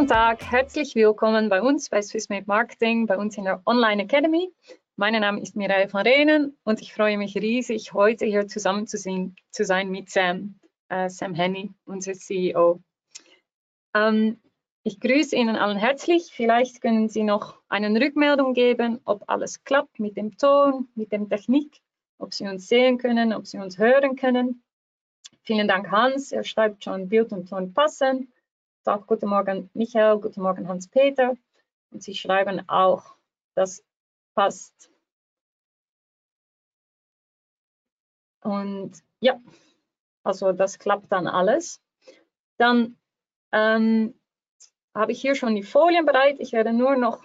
Guten Tag, herzlich willkommen bei uns bei Swissmade Marketing, bei uns in der Online Academy. Mein Name ist Mireille van Renen und ich freue mich riesig, heute hier zusammen zu, sehen, zu sein mit Sam, äh, Sam Henny, unser CEO. Ähm, ich grüße Ihnen allen herzlich. Vielleicht können Sie noch eine Rückmeldung geben, ob alles klappt mit dem Ton, mit der Technik, ob Sie uns sehen können, ob Sie uns hören können. Vielen Dank, Hans. Er schreibt schon Bild und Ton passen. Tag, guten Morgen, Michael. Guten Morgen, Hans-Peter. Und Sie schreiben auch, das passt. Und ja, also das klappt dann alles. Dann ähm, habe ich hier schon die Folien bereit. Ich werde nur noch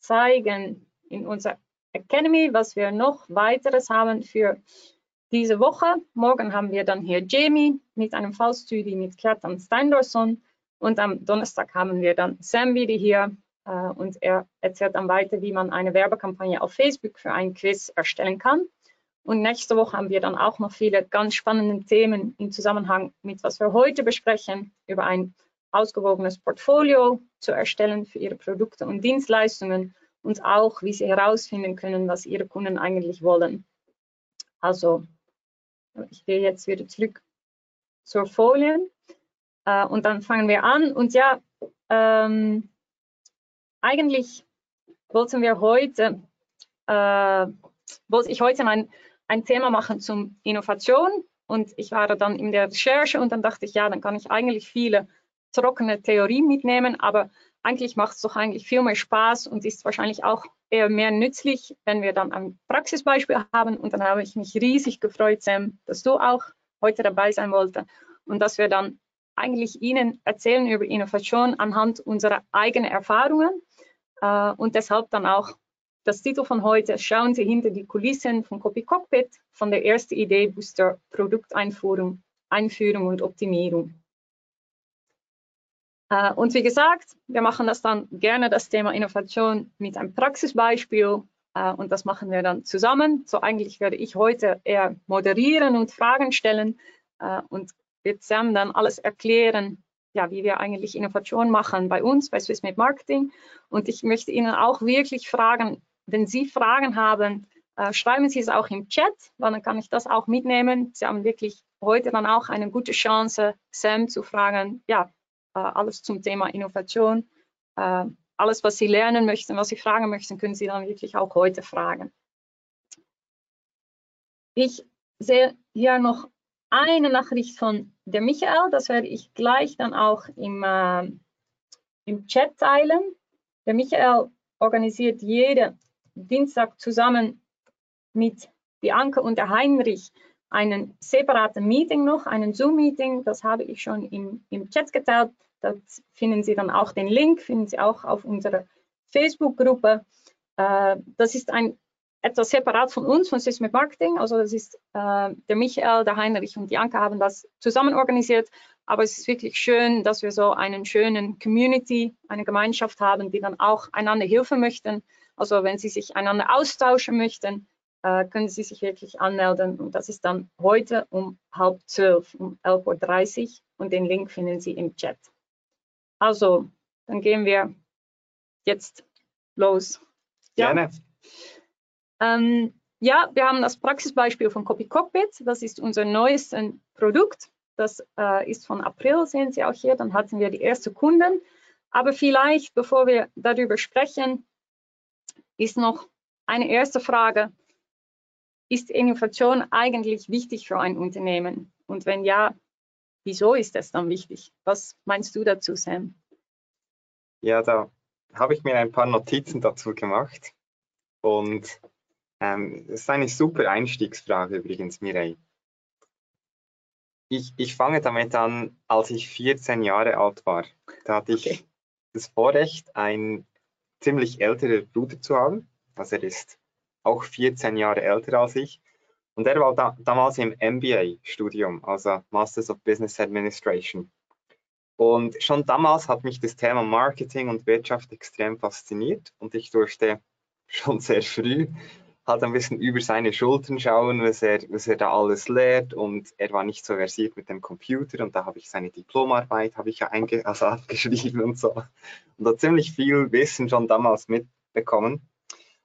zeigen in unserer Academy, was wir noch weiteres haben für diese Woche. Morgen haben wir dann hier Jamie mit einem Fallstudie mit Kjartan Steindorsson. Und am Donnerstag haben wir dann Sam wieder hier äh, und er erzählt dann weiter, wie man eine Werbekampagne auf Facebook für ein Quiz erstellen kann. Und nächste Woche haben wir dann auch noch viele ganz spannende Themen im Zusammenhang mit, was wir heute besprechen, über ein ausgewogenes Portfolio zu erstellen für Ihre Produkte und Dienstleistungen und auch, wie Sie herausfinden können, was Ihre Kunden eigentlich wollen. Also, ich gehe jetzt wieder zurück zur Folien. Äh, und dann fangen wir an. Und ja, ähm, eigentlich wollten wir heute, äh, wollte ich heute ein, ein Thema machen zum Innovation. Und ich war dann in der Recherche und dann dachte ich, ja, dann kann ich eigentlich viele trockene Theorien mitnehmen, aber eigentlich macht es doch eigentlich viel mehr Spaß und ist wahrscheinlich auch eher mehr nützlich, wenn wir dann ein Praxisbeispiel haben. Und dann habe ich mich riesig gefreut, Sam, dass du auch heute dabei sein wollte und dass wir dann eigentlich Ihnen erzählen über Innovation anhand unserer eigenen Erfahrungen äh, und deshalb dann auch das Titel von heute, schauen Sie hinter die Kulissen von Copy Cockpit, von der ersten Idee zur Produkteinführung Einführung und Optimierung. Äh, und wie gesagt, wir machen das dann gerne, das Thema Innovation mit einem Praxisbeispiel äh, und das machen wir dann zusammen. So eigentlich werde ich heute eher moderieren und Fragen stellen äh, und wird Sam dann alles erklären, ja, wie wir eigentlich Innovation machen bei uns, bei Swissmade Marketing. Und ich möchte Ihnen auch wirklich fragen, wenn Sie Fragen haben, äh, schreiben Sie es auch im Chat, weil dann kann ich das auch mitnehmen. Sie haben wirklich heute dann auch eine gute Chance, Sam zu fragen, ja, äh, alles zum Thema Innovation. Äh, alles, was Sie lernen möchten, was Sie fragen möchten, können Sie dann wirklich auch heute fragen. Ich sehe hier noch eine Nachricht von der Michael, das werde ich gleich dann auch im, äh, im Chat teilen. Der Michael organisiert jeden Dienstag zusammen mit Bianca und der Heinrich einen separaten Meeting noch, einen Zoom-Meeting. Das habe ich schon im, im Chat geteilt. Da finden Sie dann auch den Link, finden Sie auch auf unserer Facebook-Gruppe. Äh, das ist ein etwas separat von uns, von Sysmit Marketing. Also das ist äh, der Michael, der Heinrich und die Anke haben das zusammen organisiert. Aber es ist wirklich schön, dass wir so einen schönen Community, eine Gemeinschaft haben, die dann auch einander helfen möchten. Also wenn Sie sich einander austauschen möchten, äh, können Sie sich wirklich anmelden. Und das ist dann heute um halb zwölf, um 11.30 Uhr. Und den Link finden Sie im Chat. Also, dann gehen wir jetzt los. Ja. Gerne. Ähm, ja, wir haben das Praxisbeispiel von Copy Cockpit. Das ist unser neuestes Produkt. Das äh, ist von April, sehen Sie auch hier. Dann hatten wir die ersten Kunden. Aber vielleicht, bevor wir darüber sprechen, ist noch eine erste Frage. Ist Innovation eigentlich wichtig für ein Unternehmen? Und wenn ja, wieso ist es dann wichtig? Was meinst du dazu, Sam? Ja, da habe ich mir ein paar Notizen dazu gemacht. Und ähm, das ist eine super Einstiegsfrage übrigens, Mireille. Ich, ich fange damit an, als ich 14 Jahre alt war. Da hatte ich okay. das Vorrecht, einen ziemlich älteren Bruder zu haben. Also er ist auch 14 Jahre älter als ich. Und er war da, damals im MBA-Studium, also Masters of Business Administration. Und schon damals hat mich das Thema Marketing und Wirtschaft extrem fasziniert und ich durfte schon sehr früh halt ein bisschen über seine Schultern schauen, was er, was er da alles lehrt und er war nicht so versiert mit dem Computer und da habe ich seine Diplomarbeit habe ich ja einge also abgeschrieben und so und da ziemlich viel Wissen schon damals mitbekommen.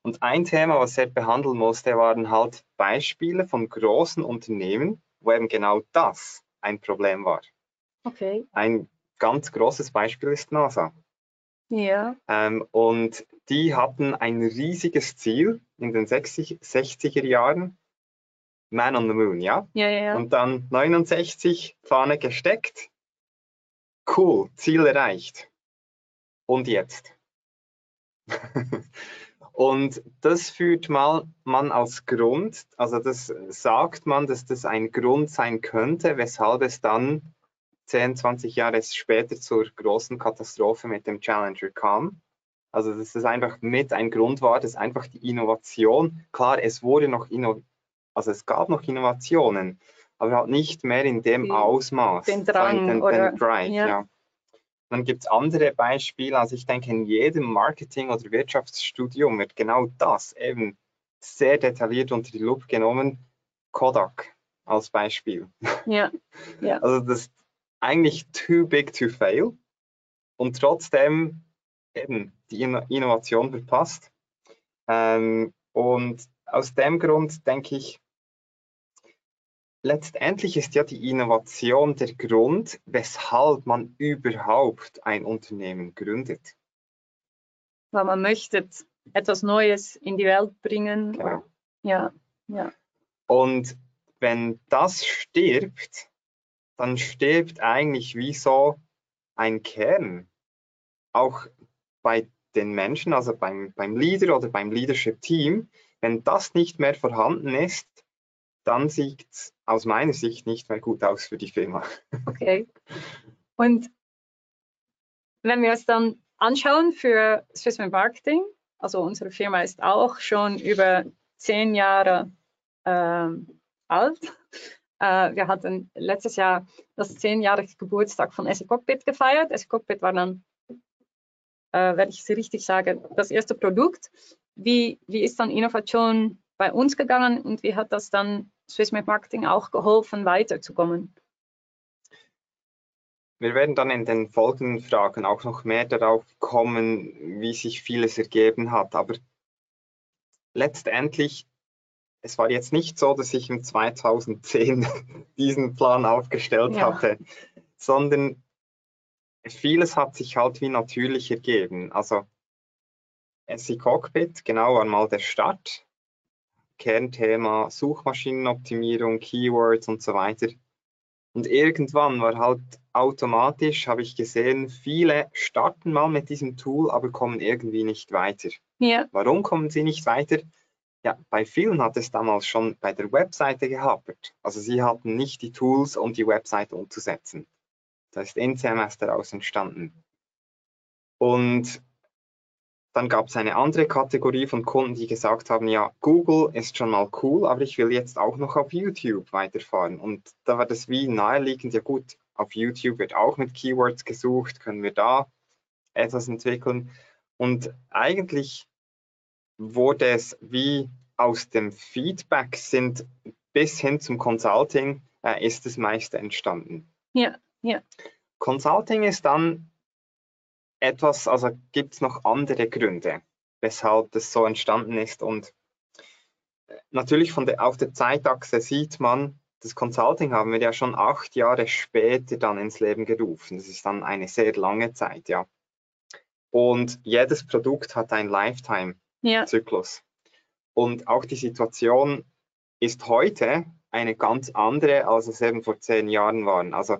Und ein Thema, was er behandeln musste, waren halt Beispiele von großen Unternehmen, wo eben genau das ein Problem war. Okay. Ein ganz großes Beispiel ist NASA. Ja. Ähm, und die hatten ein riesiges Ziel in den 60, 60er Jahren, Man on the Moon, ja? Ja, ja, ja. Und dann 69, Fahne gesteckt. Cool, Ziel erreicht. Und jetzt? Und das führt mal man als Grund, also das sagt man, dass das ein Grund sein könnte, weshalb es dann 10, 20 Jahre später zur großen Katastrophe mit dem Challenger kam. Also dass das einfach mit ein Grund war, dass einfach die Innovation, klar, es wurde noch Inno also es gab noch Innovationen, aber halt nicht mehr in dem Ausmaß. den Drang den, oder den Drive, ja. ja. Dann gibt es andere Beispiele, also ich denke, in jedem Marketing- oder Wirtschaftsstudium wird genau das eben sehr detailliert unter die Lupe genommen. Kodak als Beispiel. Ja, ja. Also das eigentlich too big to fail und trotzdem eben die Inno- Innovation verpasst. Ähm, und aus dem Grund denke ich, letztendlich ist ja die Innovation der Grund, weshalb man überhaupt ein Unternehmen gründet. weil man möchte etwas Neues in die Welt bringen. Genau. Ja, ja, Und wenn das stirbt, dann stirbt eigentlich wie so ein Kern. Auch bei den Menschen, also beim, beim Leader oder beim Leadership Team, wenn das nicht mehr vorhanden ist, dann sieht es aus meiner Sicht nicht mehr gut aus für die Firma. okay. Und wenn wir es dann anschauen für Swissman Marketing, also unsere Firma ist auch schon über zehn Jahre ähm, alt. Äh, wir hatten letztes Jahr das zehnjährige Geburtstag von SE Cockpit gefeiert. SE Cockpit war dann, äh, wenn ich es richtig sage, das erste Produkt. Wie, wie ist dann Innovation bei uns gegangen und wie hat das dann Swissmade Marketing auch geholfen, weiterzukommen? Wir werden dann in den folgenden Fragen auch noch mehr darauf kommen, wie sich vieles ergeben hat. Aber letztendlich, es war jetzt nicht so, dass ich im 2010 diesen Plan aufgestellt Ja. hatte, sondern vieles hat sich halt wie natürlich ergeben. Also SE Cockpit, genau war mal der Start. Kernthema Suchmaschinenoptimierung, Keywords und so weiter. Und irgendwann war halt automatisch, habe ich gesehen, viele starten mal mit diesem Tool, aber kommen irgendwie nicht weiter. Ja, Warum kommen sie nicht weiter? Ja, bei vielen hat es damals schon bei der Webseite gehapert. Also sie hatten nicht die Tools, um die Webseite umzusetzen. Da ist NCMS daraus entstanden. Und dann gab es eine andere Kategorie von Kunden, die gesagt haben, ja, Google ist schon mal cool, aber ich will jetzt auch noch auf YouTube weiterfahren. Und da war das wie naheliegend, ja gut, auf YouTube wird auch mit Keywords gesucht, können wir da etwas entwickeln. Und eigentlich wurde es wie aus dem Feedback sind bis hin zum Consulting äh, ist das meiste entstanden. Ja, ja. Consulting ist dann etwas, also gibt es noch andere Gründe, weshalb das so entstanden ist. Und äh, natürlich von der, auf der Zeitachse sieht man, das Consulting haben wir ja schon acht Jahre später dann ins Leben gerufen. Das ist dann eine sehr lange Zeit, ja. Und jedes Produkt hat ein Lifetime-Zyklus. Ja. Und auch die Situation ist heute eine ganz andere, als es eben vor zehn Jahren waren. Also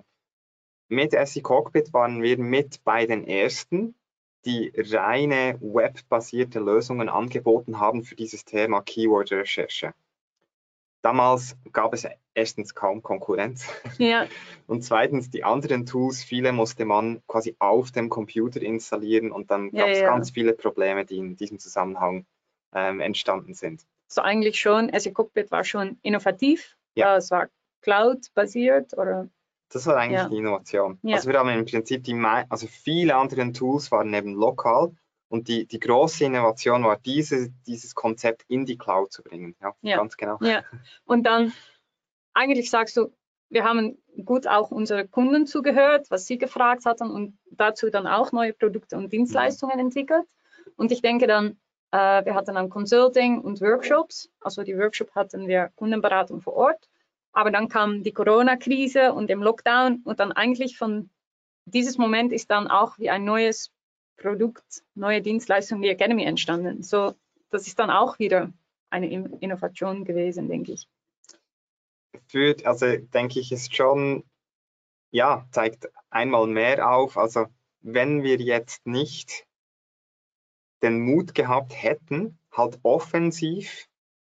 mit SE Cockpit waren wir mit bei den ersten, die reine webbasierte Lösungen angeboten haben für dieses Thema Keyword-Recherche. Damals gab es erstens kaum Konkurrenz ja. und zweitens die anderen Tools, viele musste man quasi auf dem Computer installieren und dann Ja, gab es ja. ganz viele Probleme, die in diesem Zusammenhang ähm, entstanden sind. So eigentlich schon, SE Cockpit war schon innovativ. Ja. Äh, Es war Cloud-basiert oder Das war eigentlich Ja. die Innovation. Ja. Also wir haben im Prinzip die, also viele anderen Tools waren eben lokal Und die, die große Innovation war, diese, dieses Konzept in die Cloud zu bringen. Ja, ja. ganz genau. Ja. Und dann eigentlich sagst du, wir haben gut auch unsere Kunden zugehört, was sie gefragt hatten und dazu dann auch neue Produkte und Dienstleistungen mhm. entwickelt. Und ich denke dann, äh, wir hatten dann Consulting und Workshops. Also die Workshop hatten wir Kundenberatung vor Ort. Aber dann kam die Corona-Krise und im Lockdown und dann eigentlich von dieses Moment ist dann auch wie ein neues Produkt, neue Dienstleistung wie Academy entstanden. So, das ist dann auch wieder eine Innovation gewesen, denke ich. Führt, also denke ich, ist schon, ja, zeigt einmal mehr auf, also wenn wir jetzt nicht den Mut gehabt hätten, halt offensiv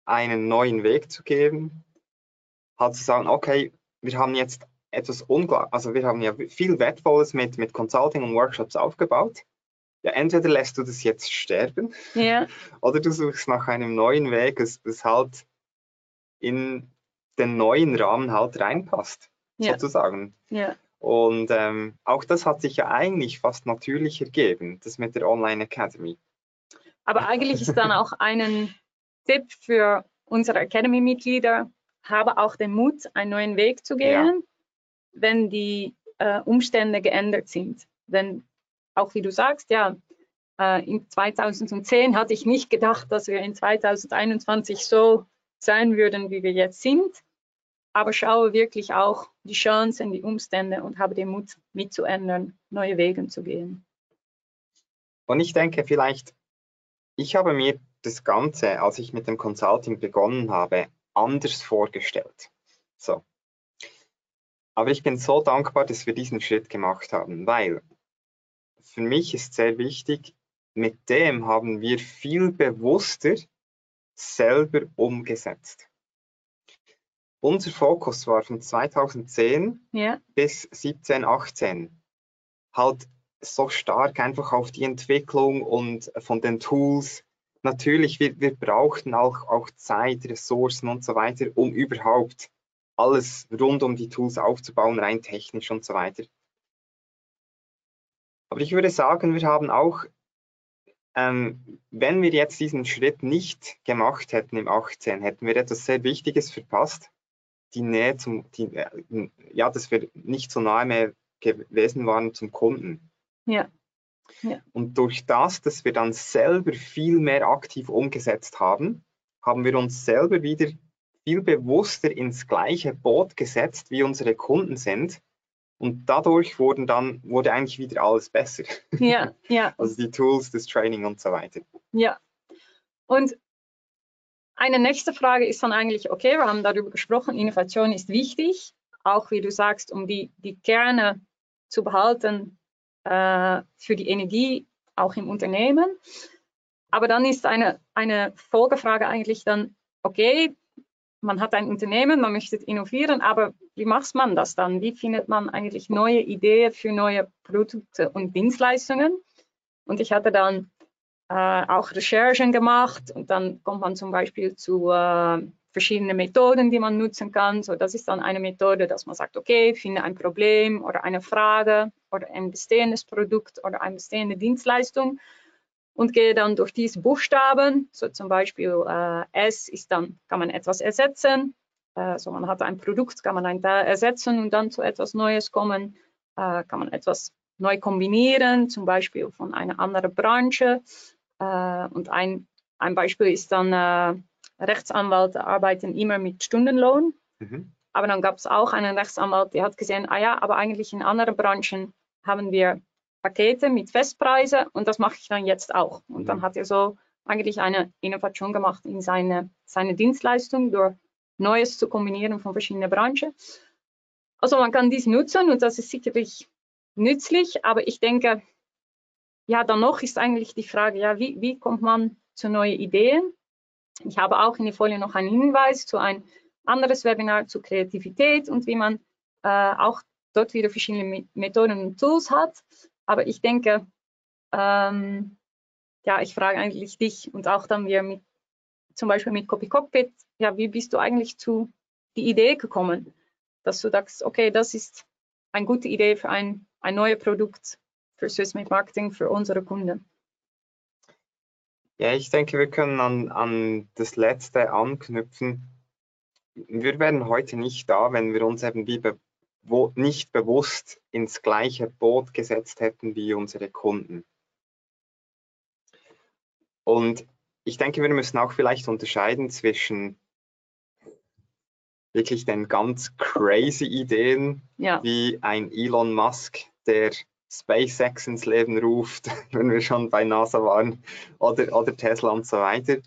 einen neuen Weg zu geben, halt zu sagen, okay, wir haben jetzt etwas unglaublich, also wir haben ja viel Wertvolles mit, mit Consulting und Workshops aufgebaut ja, entweder lässt du das jetzt sterben ja. oder du suchst nach einem neuen Weg, das, das halt in den neuen Rahmen halt reinpasst, ja. sozusagen. Ja. Und ähm, auch das hat sich ja eigentlich fast natürlich ergeben, das mit der Online Academy. Aber eigentlich ist dann auch ein Tipp für unsere Academy-Mitglieder, habe auch den Mut, einen neuen Weg zu gehen, ja. wenn die äh, Umstände geändert sind. Denn auch wie du sagst, ja, äh, in 2010 hatte ich nicht gedacht, dass wir in 2021 so sein würden, wie wir jetzt sind. Aber schaue wirklich auch die Chancen, die Umstände und habe den Mut mitzuändern, neue Wege zu gehen. Und ich denke vielleicht, ich habe mir das Ganze, als ich mit dem Consulting begonnen habe, anders vorgestellt. So. Aber ich bin so dankbar, dass wir diesen Schritt gemacht haben, weil für mich ist sehr wichtig, mit dem haben wir viel bewusster selber umgesetzt. Unser Fokus war von 2010 ja. bis 17, 18 halt so stark einfach auf die Entwicklung und von den Tools. Natürlich, wir, wir brauchten auch, auch Zeit, Ressourcen und so weiter, um überhaupt alles rund um die Tools aufzubauen, rein technisch und so weiter. Aber ich würde sagen, wir haben auch, ähm, wenn wir jetzt diesen Schritt nicht gemacht hätten im 18, hätten wir etwas sehr Wichtiges verpasst. Die Nähe zum, die, äh, ja, dass wir nicht so nahe mehr gewesen waren zum Kunden. Ja. ja. Und durch das, dass wir dann selber viel mehr aktiv umgesetzt haben, haben wir uns selber wieder viel bewusster ins gleiche Boot gesetzt, wie unsere Kunden sind und dadurch wurden dann, wurde eigentlich wieder alles besser. Ja, ja. Also die Tools, das Training und so weiter. Ja. Und eine nächste Frage ist dann eigentlich, okay, wir haben darüber gesprochen, Innovation ist wichtig, auch wie du sagst, um die, die Kerne zu behalten äh, für die Energie, auch im Unternehmen. Aber dann ist eine, eine Folgefrage eigentlich dann, okay, man hat ein Unternehmen, man möchte innovieren, aber wie macht man das dann? Wie findet man eigentlich neue Ideen für neue Produkte und Dienstleistungen? Und ich hatte dann äh, auch Recherchen gemacht und dann kommt man zum Beispiel zu äh, verschiedenen Methoden, die man nutzen kann. So, das ist dann eine Methode, dass man sagt, okay, finde ein Problem oder eine Frage oder ein bestehendes Produkt oder eine bestehende Dienstleistung und gehe dann durch diese Buchstaben, so zum Beispiel äh, S ist dann, kann man etwas ersetzen, äh, so man hat ein Produkt, kann man ein Teil ersetzen und dann zu etwas Neues kommen, äh, kann man etwas neu kombinieren, zum Beispiel von einer anderen Branche. Äh, und ein, ein Beispiel ist dann, äh, Rechtsanwälte arbeiten immer mit Stundenlohn, mhm. aber dann gab es auch einen Rechtsanwalt, der hat gesehen, ah ja, aber eigentlich in anderen Branchen haben wir Pakete mit Festpreise und das mache ich dann jetzt auch. Und dann mhm. hat er so eigentlich eine Innovation gemacht in seine, seine Dienstleistung durch Neues zu kombinieren von verschiedenen Branchen. Also man kann dies nutzen und das ist sicherlich nützlich, aber ich denke, ja, dann noch ist eigentlich die Frage, ja, wie, wie kommt man zu neuen Ideen? Ich habe auch in der Folie noch einen Hinweis zu ein anderes Webinar zu Kreativität und wie man äh, auch dort wieder verschiedene Methoden und Tools hat. Aber ich denke, ähm, ja, ich frage eigentlich dich und auch dann wir mit, zum Beispiel mit Copy Cockpit, ja, wie bist du eigentlich zu die Idee gekommen, dass du sagst, okay, das ist eine gute Idee für ein, ein neues Produkt für Swissmade Marketing für unsere Kunden? Ja, ich denke, wir können an, an das Letzte anknüpfen. Wir wären heute nicht da, wenn wir uns eben wie wo nicht bewusst ins gleiche Boot gesetzt hätten wie unsere Kunden. Und ich denke, wir müssen auch vielleicht unterscheiden zwischen wirklich den ganz crazy Ideen, ja. wie ein Elon Musk, der SpaceX ins Leben ruft, wenn wir schon bei NASA waren, oder, oder Tesla und so weiter.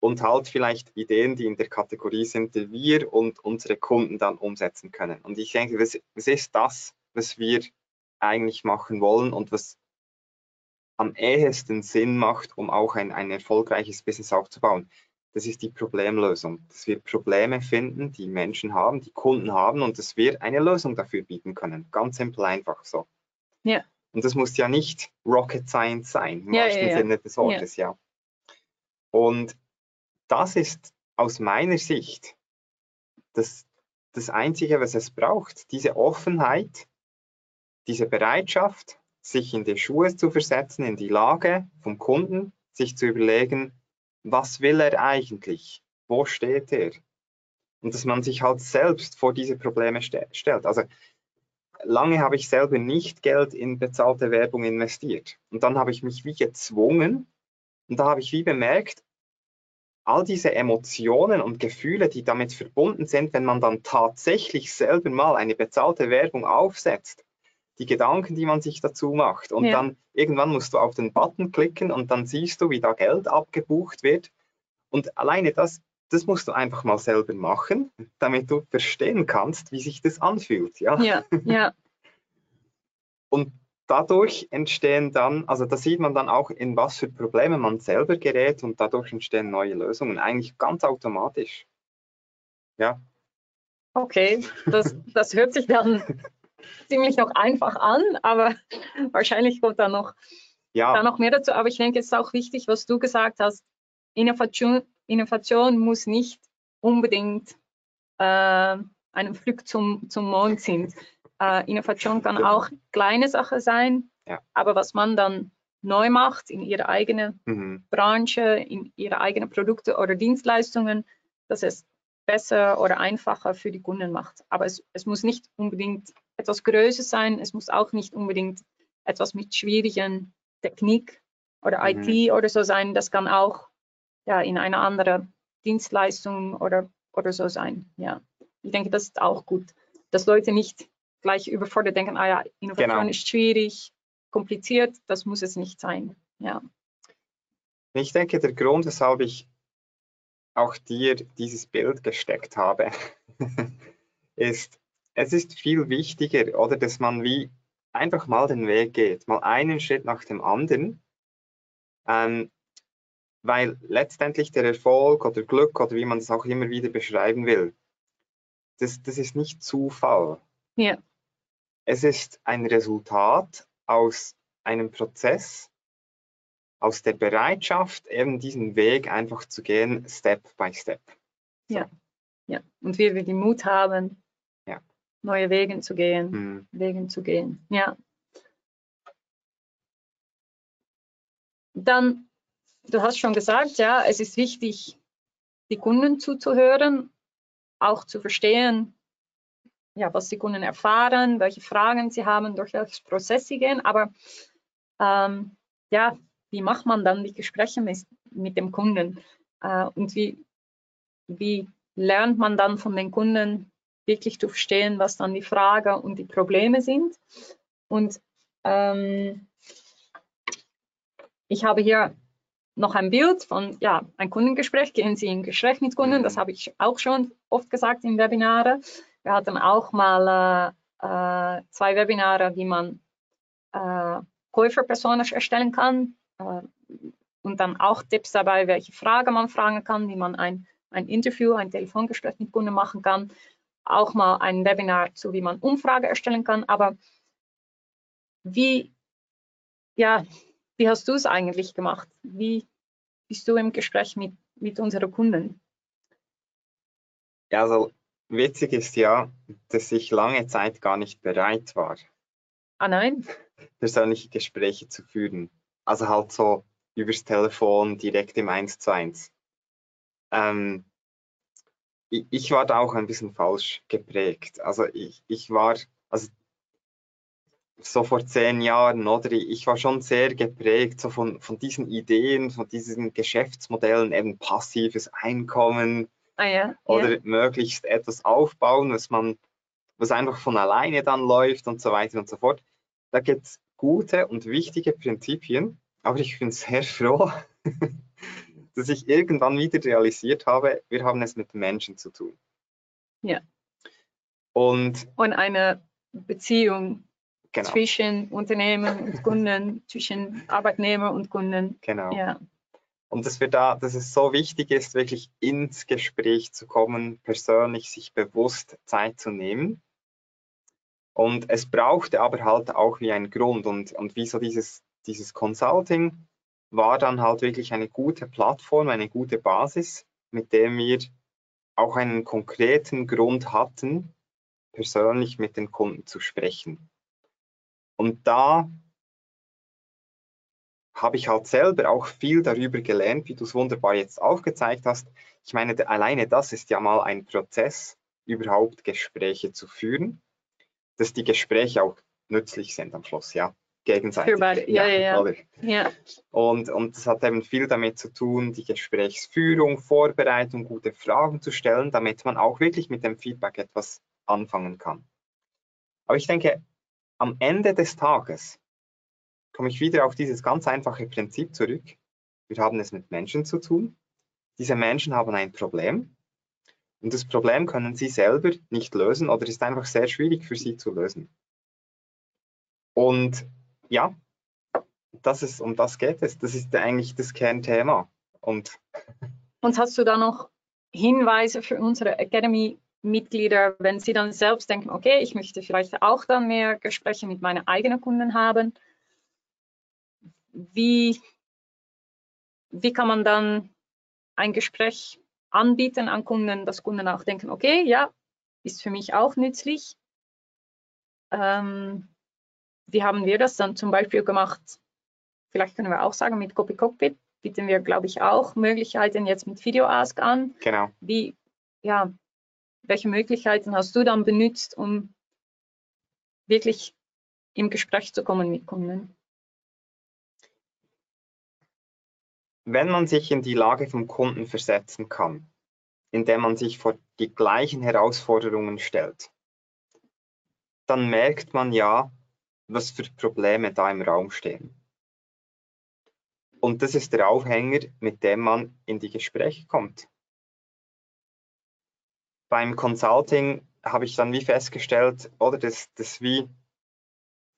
Und halt vielleicht Ideen, die in der Kategorie sind, die wir und unsere Kunden dann umsetzen können. Und ich denke, das, das ist das, was wir eigentlich machen wollen und was am ehesten Sinn macht, um auch ein, ein erfolgreiches Business aufzubauen. Das ist die Problemlösung, dass wir Probleme finden, die Menschen haben, die Kunden haben und dass wir eine Lösung dafür bieten können. Ganz simpel einfach so. Ja. Und das muss ja nicht Rocket Science sein, im ja, wahrsten ja, Sinne des Wortes, ja. ja. Und das ist aus meiner Sicht das, das Einzige, was es braucht, diese Offenheit, diese Bereitschaft, sich in die Schuhe zu versetzen, in die Lage vom Kunden, sich zu überlegen, was will er eigentlich? Wo steht er? Und dass man sich halt selbst vor diese Probleme stellt. Also lange habe ich selber nicht Geld in bezahlte Werbung investiert. Und dann habe ich mich wie gezwungen und da habe ich wie bemerkt, all diese Emotionen und Gefühle, die damit verbunden sind, wenn man dann tatsächlich selber mal eine bezahlte Werbung aufsetzt, die Gedanken, die man sich dazu macht. Und ja. dann irgendwann musst du auf den Button klicken und dann siehst du, wie da Geld abgebucht wird. Und alleine das das musst du einfach mal selber machen, damit du verstehen kannst, wie sich das anfühlt. Ja, ja. ja. Und dadurch entstehen dann, also da sieht man dann auch, in was für Probleme man selber gerät und dadurch entstehen neue Lösungen, eigentlich ganz automatisch. Ja. Okay, das, das hört sich dann ziemlich noch einfach an, aber wahrscheinlich kommt da noch, ja. da noch mehr dazu. Aber ich denke, es ist auch wichtig, was du gesagt hast. Innovation, Innovation muss nicht unbedingt äh, einen Flug zum, zum Mond sind. Äh, Innovation kann auch kleine Sache sein, ja. aber was man dann neu macht in ihrer eigenen mhm. Branche, in ihre eigenen Produkte oder Dienstleistungen, dass es besser oder einfacher für die Kunden macht. Aber es, es muss nicht unbedingt etwas größer sein, es muss auch nicht unbedingt etwas mit schwierigen Technik oder mhm. IT oder so sein. Das kann auch ja, in einer anderen Dienstleistung oder, oder so sein. Ja, ich denke, das ist auch gut, dass Leute nicht gleich überfordert denken, ah ja, Innovation genau. ist schwierig, kompliziert, das muss es nicht sein. Ja. Ich denke, der Grund, weshalb ich auch dir dieses Bild gesteckt habe, ist, es ist viel wichtiger, oder dass man wie einfach mal den Weg geht, mal einen Schritt nach dem anderen. Ähm, weil letztendlich der Erfolg oder Glück oder wie man es auch immer wieder beschreiben will, das, das ist nicht Zufall. Ja. Es ist ein Resultat aus einem Prozess, aus der Bereitschaft, eben diesen Weg einfach zu gehen, Step by Step. So. Ja. ja, und wir den Mut haben, ja. neue Wege zu gehen, hm. Wegen zu gehen. Ja. Dann du hast schon gesagt, ja, es ist wichtig, die Kunden zuzuhören, auch zu verstehen, ja, was die Kunden erfahren, welche Fragen sie haben, durch welches Prozess sie gehen. Aber ähm, ja, wie macht man dann die Gespräche mit, mit dem Kunden? Äh, und wie, wie lernt man dann von den Kunden wirklich zu verstehen, was dann die Fragen und die Probleme sind? Und ähm, ich habe hier noch ein Bild von ja, ein Kundengespräch. Gehen Sie in Gespräch mit Kunden. Das mhm. habe ich auch schon oft gesagt in Webinare. Wir hatten auch mal äh, äh, zwei Webinare, wie man äh, Käuferpersonen erstellen kann äh, und dann auch Tipps dabei, welche Frage man fragen kann, wie man ein, ein Interview, ein Telefongespräch mit Kunden machen kann. Auch mal ein Webinar zu, wie man Umfrage erstellen kann. Aber wie, ja, wie hast du es eigentlich gemacht? Wie bist du im Gespräch mit, mit unseren Kunden? Ja, also witzig ist ja, dass ich lange Zeit gar nicht bereit war. Ah nein? Persönliche Gespräche zu führen. Also halt so übers Telefon, direkt im 1 zu 1. Ähm, ich, ich, war da auch ein bisschen falsch geprägt. Also ich, ich war, also so vor zehn Jahren, oder ich war schon sehr geprägt so von, von diesen Ideen, von diesen Geschäftsmodellen, eben passives Einkommen ah, ja, oder ja. möglichst etwas aufbauen, was man, was einfach von alleine dann läuft und so weiter und so fort. Da gibt es gute und wichtige Prinzipien, aber ich bin sehr froh, dass ich irgendwann wieder realisiert habe, wir haben es mit Menschen zu tun. Ja. Und, und eine Beziehung genau. zwischen Unternehmen und Kunden, zwischen Arbeitnehmer und Kunden. Genau. Ja. Und dass wir da, dass es so wichtig ist, wirklich ins Gespräch zu kommen, persönlich sich bewusst Zeit zu nehmen. Und es brauchte aber halt auch wie einen Grund und, und wie so dieses, dieses Consulting war dann halt wirklich eine gute Plattform, eine gute Basis, mit der wir auch einen konkreten Grund hatten, persönlich mit den Kunden zu sprechen. Und da habe ich halt selber auch viel darüber gelernt, wie du es wunderbar jetzt aufgezeigt hast. Ich meine, alleine das ist ja mal ein Prozess, überhaupt Gespräche zu führen, dass die Gespräche auch nützlich sind am Schluss, ja, gegenseitig. Für beide, ja, ja, ja. ja. Und, und das hat eben viel damit zu tun, die Gesprächsführung, Vorbereitung, gute Fragen zu stellen, damit man auch wirklich mit dem Feedback etwas anfangen kann. Aber ich denke, am Ende des Tages komme ich wieder auf dieses ganz einfache Prinzip zurück. Wir haben es mit Menschen zu tun. Diese Menschen haben ein Problem und das Problem können sie selber nicht lösen oder ist einfach sehr schwierig für sie zu lösen. Und ja, das ist, um das geht es. Das ist eigentlich das Kernthema. Und, und hast du da noch Hinweise für unsere Academy Mitglieder, wenn sie dann selbst denken, okay, ich möchte vielleicht auch dann mehr Gespräche mit meinen eigenen Kunden haben, wie, wie kann man dann ein Gespräch anbieten an Kunden, dass Kunden auch denken, okay, ja, ist für mich auch nützlich. Ähm, wie haben wir das dann zum Beispiel gemacht? Vielleicht können wir auch sagen, mit Copy Cockpit bieten wir, glaube ich, auch Möglichkeiten jetzt mit Video Ask an. Genau. Wie, ja, welche Möglichkeiten hast du dann benutzt, um wirklich im Gespräch zu kommen mit Kunden? Wenn man sich in die Lage vom Kunden versetzen kann, indem man sich vor die gleichen Herausforderungen stellt, dann merkt man ja, was für Probleme da im Raum stehen. Und das ist der Aufhänger, mit dem man in die Gespräche kommt beim Consulting habe ich dann wie festgestellt, oder das, das wie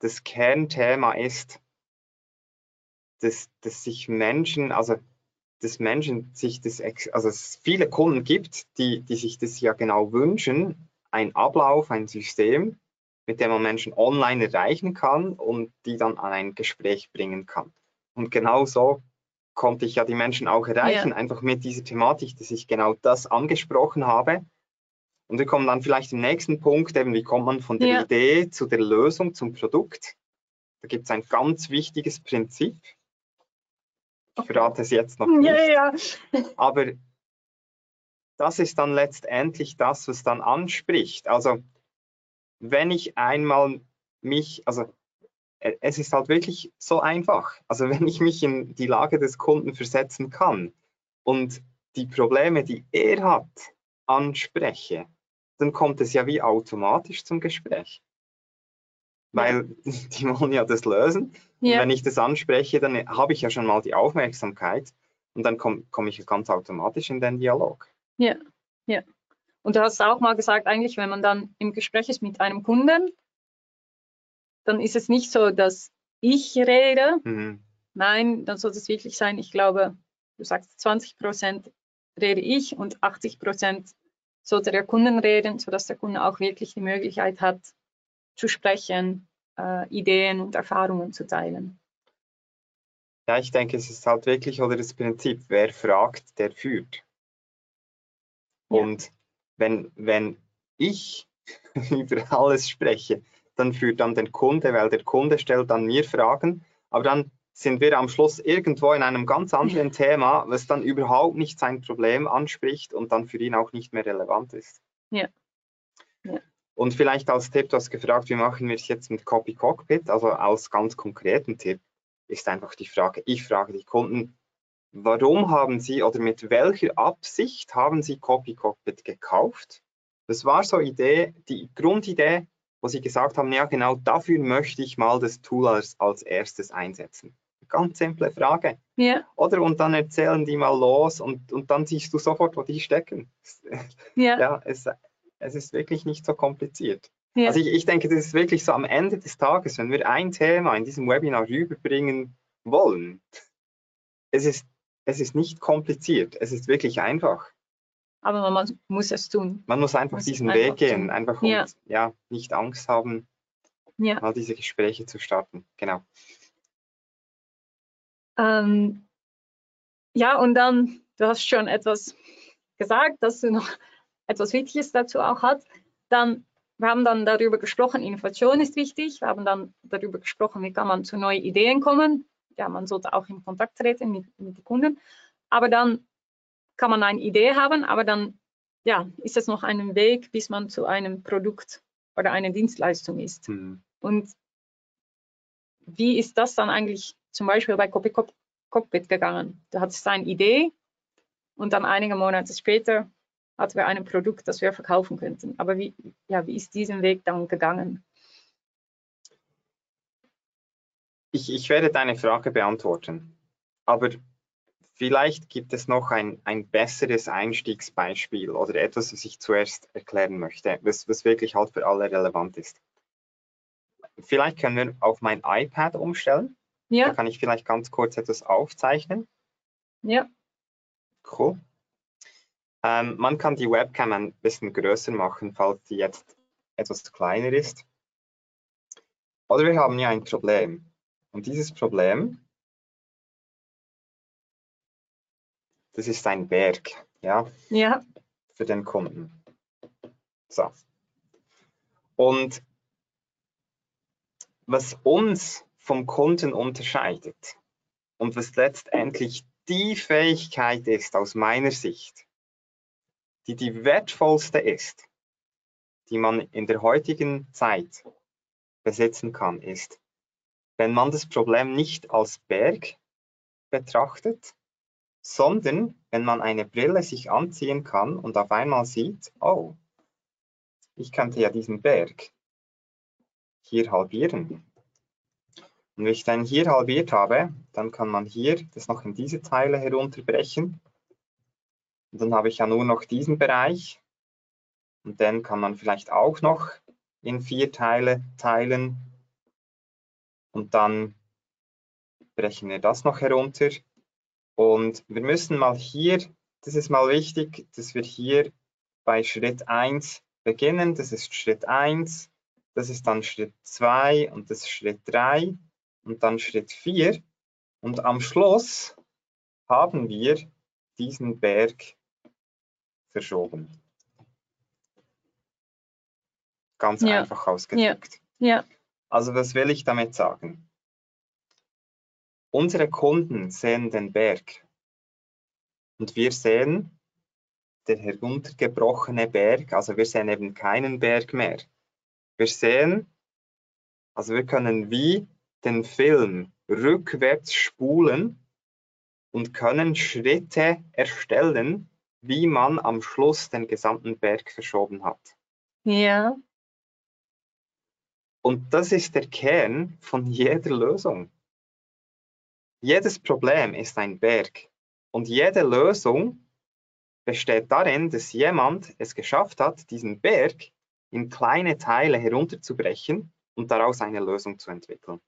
das Kernthema ist, dass, dass sich Menschen, also dass Menschen sich das, also es viele Kunden gibt, die, die sich das ja genau wünschen, ein Ablauf, ein System, mit dem man Menschen online erreichen kann und die dann an ein Gespräch bringen kann. Und genau so konnte ich ja die Menschen auch erreichen, ja. einfach mit dieser Thematik, dass ich genau das angesprochen habe und wir kommen dann vielleicht im nächsten Punkt, eben wie kommt man von der ja. Idee zu der Lösung, zum Produkt. Da gibt es ein ganz wichtiges Prinzip. Ich verrate es jetzt noch nicht. Ja, ja. Aber das ist dann letztendlich das, was dann anspricht. Also wenn ich einmal mich, also äh, es ist halt wirklich so einfach. Also wenn ich mich in die Lage des Kunden versetzen kann und die Probleme, die er hat, anspreche, dann kommt es ja wie automatisch zum Gespräch. Weil die wollen ja das lösen. Ja. wenn ich das anspreche, dann habe ich ja schon mal die Aufmerksamkeit und dann komme komm ich ganz automatisch in den Dialog. Ja, ja. Und du hast auch mal gesagt, eigentlich, wenn man dann im Gespräch ist mit einem Kunden, dann ist es nicht so, dass ich rede. Mhm. Nein, dann soll es wirklich sein, ich glaube, du sagst 20 Prozent rede ich und 80 Prozent sollte der Kunden reden, sodass der Kunde auch wirklich die Möglichkeit hat, zu sprechen, äh, Ideen und Erfahrungen zu teilen. Ja, ich denke, es ist halt wirklich oder das Prinzip, wer fragt, der führt. Ja. Und wenn, wenn ich über alles spreche, dann führt dann der Kunde, weil der Kunde stellt dann mir Fragen, aber dann sind wir am Schluss irgendwo in einem ganz anderen Thema, was dann überhaupt nicht sein Problem anspricht und dann für ihn auch nicht mehr relevant ist. Ja. Und vielleicht als Tipp, du hast gefragt, wie machen wir es jetzt mit Copy Cockpit? Also als ganz konkreten Tipp ist einfach die Frage, ich frage die Kunden, warum haben sie oder mit welcher Absicht haben sie Copy Cockpit gekauft? Das war so Idee, die Grundidee, wo sie gesagt haben, ja genau dafür möchte ich mal das Tool als, als erstes einsetzen. Ganz simple Frage. Ja. Oder und dann erzählen die mal los und, und dann siehst du sofort, wo die stecken. Ja. ja es, es ist wirklich nicht so kompliziert. Ja. Also ich, ich denke, das ist wirklich so am Ende des Tages, wenn wir ein Thema in diesem Webinar rüberbringen wollen, es ist, es ist nicht kompliziert, es ist wirklich einfach. Aber man muss es tun. Man muss einfach Muss diesen einfach Weg gehen, tun. einfach Ja. und ja, nicht Angst haben, Ja. mal diese Gespräche zu starten. Genau. Ähm, ja, und dann, du hast schon etwas gesagt, dass du noch etwas Wichtiges dazu auch hast. Dann, wir haben dann darüber gesprochen, Innovation ist wichtig. Wir haben dann darüber gesprochen, wie kann man zu neuen Ideen kommen. Ja, man sollte auch in Kontakt treten mit, mit den Kunden. Aber dann kann man eine Idee haben, aber dann ja, ist es noch ein Weg, bis man zu einem Produkt oder einer Dienstleistung ist. Hm. Und wie ist das dann eigentlich zum Beispiel bei Copy Cock- Cockpit gegangen? Du hattest eine Idee und dann einige Monate später hatten wir ein Produkt, das wir verkaufen könnten. Aber wie, ja, wie ist diesen Weg dann gegangen? Ich, ich werde deine Frage beantworten, aber vielleicht gibt es noch ein, ein besseres Einstiegsbeispiel oder etwas, was ich zuerst erklären möchte, was, was wirklich halt für alle relevant ist. Vielleicht können wir auf mein iPad umstellen. Da Ja, kann ich vielleicht ganz kurz etwas aufzeichnen. ja, Cool. Ähm, man kann die Webcam ein bisschen größer machen, falls die jetzt etwas kleiner ist. Oder wir haben ja ein Problem. Und dieses Problem, das ist ein Berg, ja, ja, für den Kunden. So. Und was uns vom Kunden unterscheidet und was letztendlich die Fähigkeit ist aus meiner Sicht, die die wertvollste ist, die man in der heutigen Zeit besitzen kann, ist, wenn man das Problem nicht als Berg betrachtet, sondern wenn man eine Brille sich anziehen kann und auf einmal sieht, oh, ich könnte ja diesen Berg hier halbieren. Und wenn ich dann hier halbiert habe, dann kann man hier das noch in diese Teile herunterbrechen. Und dann habe ich ja nur noch diesen Bereich. Und dann kann man vielleicht auch noch in vier Teile teilen. Und dann brechen wir das noch herunter. Und wir müssen mal hier, das ist mal wichtig, dass wir hier bei Schritt 1 beginnen. Das ist Schritt 1, das ist dann Schritt 2 und das ist Schritt 3 und dann Schritt 4. Und am Schluss haben wir diesen Berg verschoben. Ganz Ja. einfach ausgedrückt. ja, Also was will ich damit sagen? Unsere Kunden sehen den Berg und wir sehen der heruntergebrochene Berg, also wir sehen eben keinen Berg mehr. Wir sehen, also wir können wie den Film rückwärts spulen und können Schritte erstellen, wie man am Schluss den gesamten Berg verschoben hat. ja, Und das ist der Kern von jeder Lösung. Jedes Problem ist ein Berg und jede Lösung besteht darin, dass jemand es geschafft hat, diesen Berg in kleine Teile herunterzubrechen und daraus eine Lösung zu entwickeln.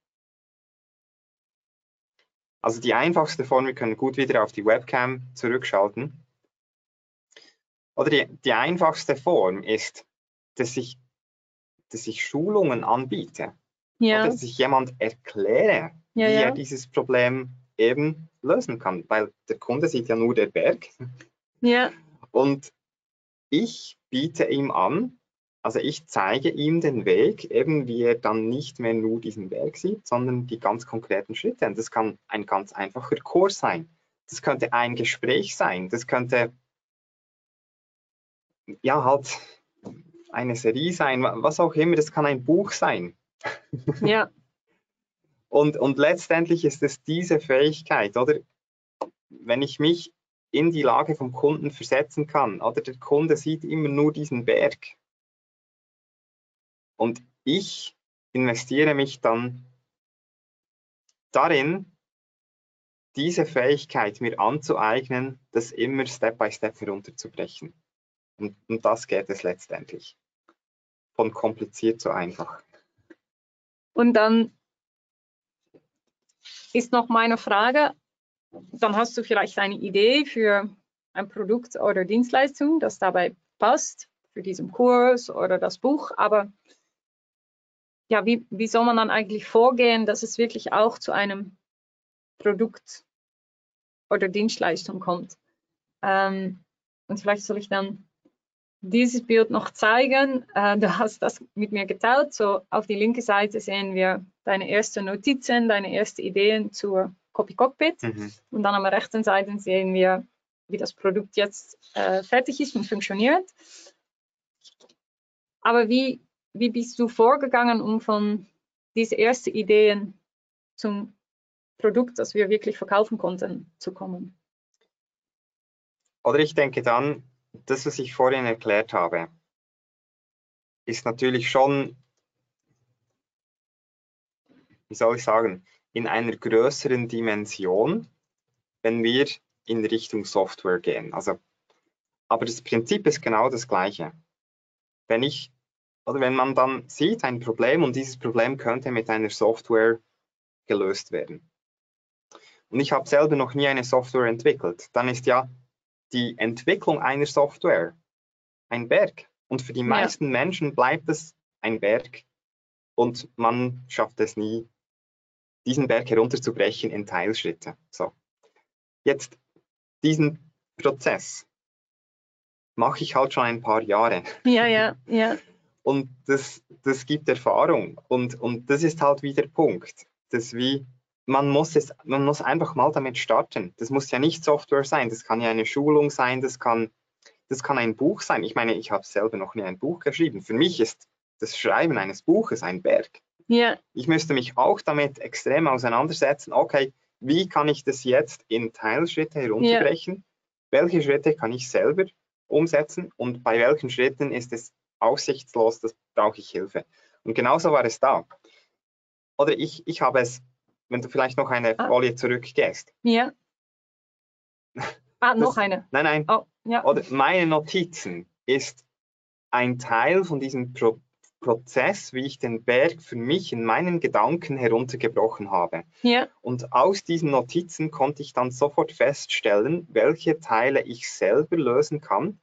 Also die einfachste Form, wir können gut wieder auf die Webcam zurückschalten. Oder die, die einfachste Form ist, dass ich, dass ich Schulungen anbiete ja, oder dass ich jemand erkläre, Ja, wie ja. er dieses Problem eben lösen kann. Weil der Kunde sieht ja nur der Berg ja, und ich biete ihm an, Also ich zeige ihm den Weg, eben wie er dann nicht mehr nur diesen Berg sieht, sondern die ganz konkreten Schritte. Und das kann ein ganz einfacher Kurs sein. Das könnte ein Gespräch sein. Das könnte ja halt eine Serie sein, was auch immer. Das kann ein Buch sein. Ja. und, und letztendlich ist es diese Fähigkeit, oder? Wenn ich mich in die Lage vom Kunden versetzen kann, oder der Kunde sieht immer nur diesen Berg und ich investiere mich dann darin, diese Fähigkeit mir anzueignen, das immer Step by Step herunterzubrechen. Und, und das geht es letztendlich. Von kompliziert zu einfach. Und dann ist noch meine Frage, dann hast du vielleicht eine Idee für ein Produkt oder Dienstleistung, das dabei passt, für diesen Kurs oder das Buch, aber ja, wie, wie soll man dann eigentlich vorgehen, dass es wirklich auch zu einem Produkt oder Dienstleistung kommt? Ähm, und vielleicht soll ich dann dieses Bild noch zeigen. Äh, du hast das mit mir geteilt. So auf die linke Seite sehen wir deine ersten Notizen, deine ersten Ideen zur Copy Cockpit. Mhm. Und dann an der rechten Seite sehen wir, wie das Produkt jetzt äh, fertig ist und funktioniert. Aber wie, wie bist du vorgegangen, um von diesen ersten Ideen zum Produkt, das wir wirklich verkaufen konnten, zu kommen? Oder ich denke dann, das, was ich vorhin erklärt habe, ist natürlich schon, wie soll ich sagen, in einer größeren Dimension, wenn wir in Richtung Software gehen. Also, aber das Prinzip ist genau das gleiche. Wenn ich oder wenn man dann sieht ein Problem und dieses Problem könnte mit einer Software gelöst werden. Und ich habe selber noch nie eine Software entwickelt, dann ist ja die Entwicklung einer Software ein Berg. Und für die meisten ja. Menschen bleibt es ein Berg und man schafft es nie, diesen Berg herunterzubrechen in Teilschritte. So. Jetzt diesen Prozess mache ich halt schon ein paar Jahre. Ja, ja, ja. Und das, das gibt Erfahrung. Und, und das ist halt wieder der Punkt, dass wie man muss es, man muss einfach mal damit starten. Das muss ja nicht Software sein, das kann ja eine Schulung sein, das kann, das kann ein Buch sein. Ich meine, ich habe selber noch nie ein Buch geschrieben. Für mich ist das Schreiben eines Buches ein Berg. Ja. Ich müsste mich auch damit extrem auseinandersetzen. Okay, wie kann ich das jetzt in Teilschritte herunterbrechen? Ja. Welche Schritte kann ich selber umsetzen und bei welchen Schritten ist es aussichtslos, das brauche ich Hilfe. Und genauso war es da. Oder ich, ich habe es, wenn du vielleicht noch eine ah. Folie zurückgehst. Ja. Ah, noch eine. Nein, nein. Oh, ja. Oder meine Notizen ist ein Teil von diesem Pro Prozess, wie ich den Berg für mich in meinen Gedanken heruntergebrochen habe. Ja. Und aus diesen Notizen konnte ich dann sofort feststellen, welche Teile ich selber lösen kann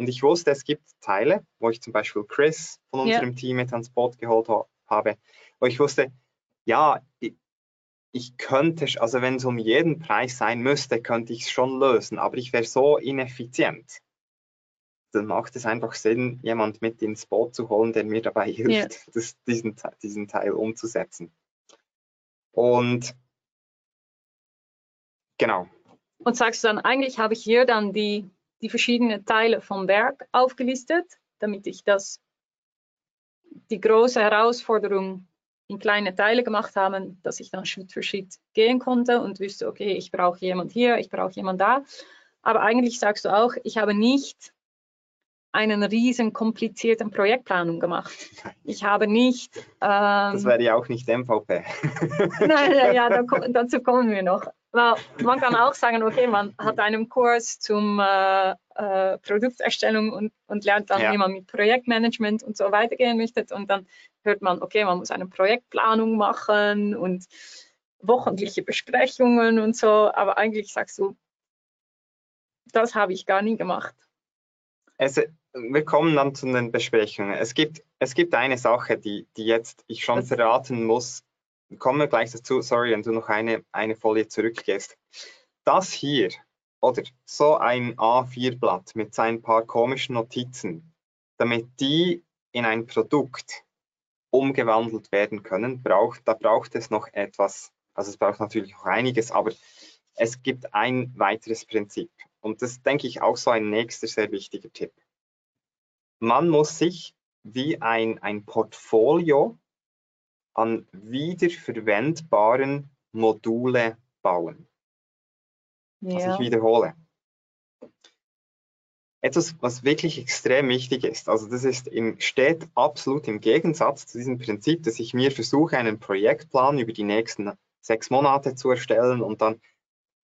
und ich wusste, es gibt Teile, wo ich zum Beispiel Chris von unserem ja. Team mit ans Boot geholt habe, wo ich wusste, ja, ich, könnte, also wenn es um jeden Preis sein müsste, könnte ich es schon lösen, aber ich wäre so ineffizient. Dann macht es einfach Sinn, jemand mit ins Boot zu holen, der mir dabei hilft, ja. das, diesen, diesen Teil umzusetzen. Und genau. Und sagst du dann, eigentlich habe ich hier dann die die verschiedenen Teile vom Werk aufgelistet, damit ich das, die große Herausforderung in kleine Teile gemacht habe, dass ich dann Schritt für Schritt gehen konnte und wüsste, okay, ich brauche jemand hier, ich brauche jemand da. Aber eigentlich sagst du auch, ich habe nicht einen riesen komplizierten Projektplanung gemacht. Ich habe nicht. Ähm, das wäre ja auch nicht MVP. nein, ja, da, dazu kommen wir noch. Well, man kann auch sagen, okay, man hat einen Kurs zum äh, äh, Produkterstellung und, und lernt dann, ja. wie man mit Projektmanagement und so weitergehen möchte. Und dann hört man, okay, man muss eine Projektplanung machen und wochentliche Besprechungen und so. Aber eigentlich sagst du, das habe ich gar nie gemacht. Also, wir kommen dann zu den Besprechungen. Es gibt, es gibt eine Sache, die, die jetzt ich schon verraten muss, kommen wir gleich dazu, sorry, wenn du noch eine, eine Folie zurückgehst. Das hier, oder so ein A4-Blatt mit seinen paar komischen Notizen, damit die in ein Produkt umgewandelt werden können, braucht, da braucht es noch etwas, also es braucht natürlich auch einiges, aber es gibt ein weiteres Prinzip. Und das denke ich auch so ein nächster sehr wichtiger Tipp. Man muss sich wie ein, ein Portfolio an wiederverwendbaren Module bauen. Ja. Also ich wiederhole. Etwas, was wirklich extrem wichtig ist, also das ist im, steht absolut im Gegensatz zu diesem Prinzip, dass ich mir versuche, einen Projektplan über die nächsten sechs Monate zu erstellen und dann,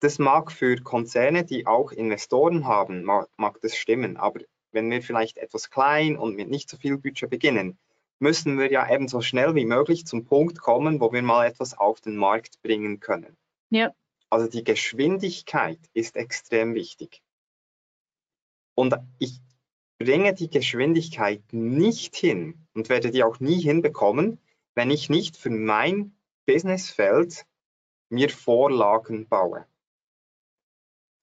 das mag für Konzerne, die auch Investoren haben, mag, mag das stimmen, aber wenn wir vielleicht etwas klein und mit nicht so viel Budget beginnen, müssen wir ja eben so schnell wie möglich zum Punkt kommen, wo wir mal etwas auf den Markt bringen können. Ja. Also die Geschwindigkeit ist extrem wichtig. Und ich bringe die Geschwindigkeit nicht hin und werde die auch nie hinbekommen, wenn ich nicht für mein Businessfeld mir Vorlagen baue.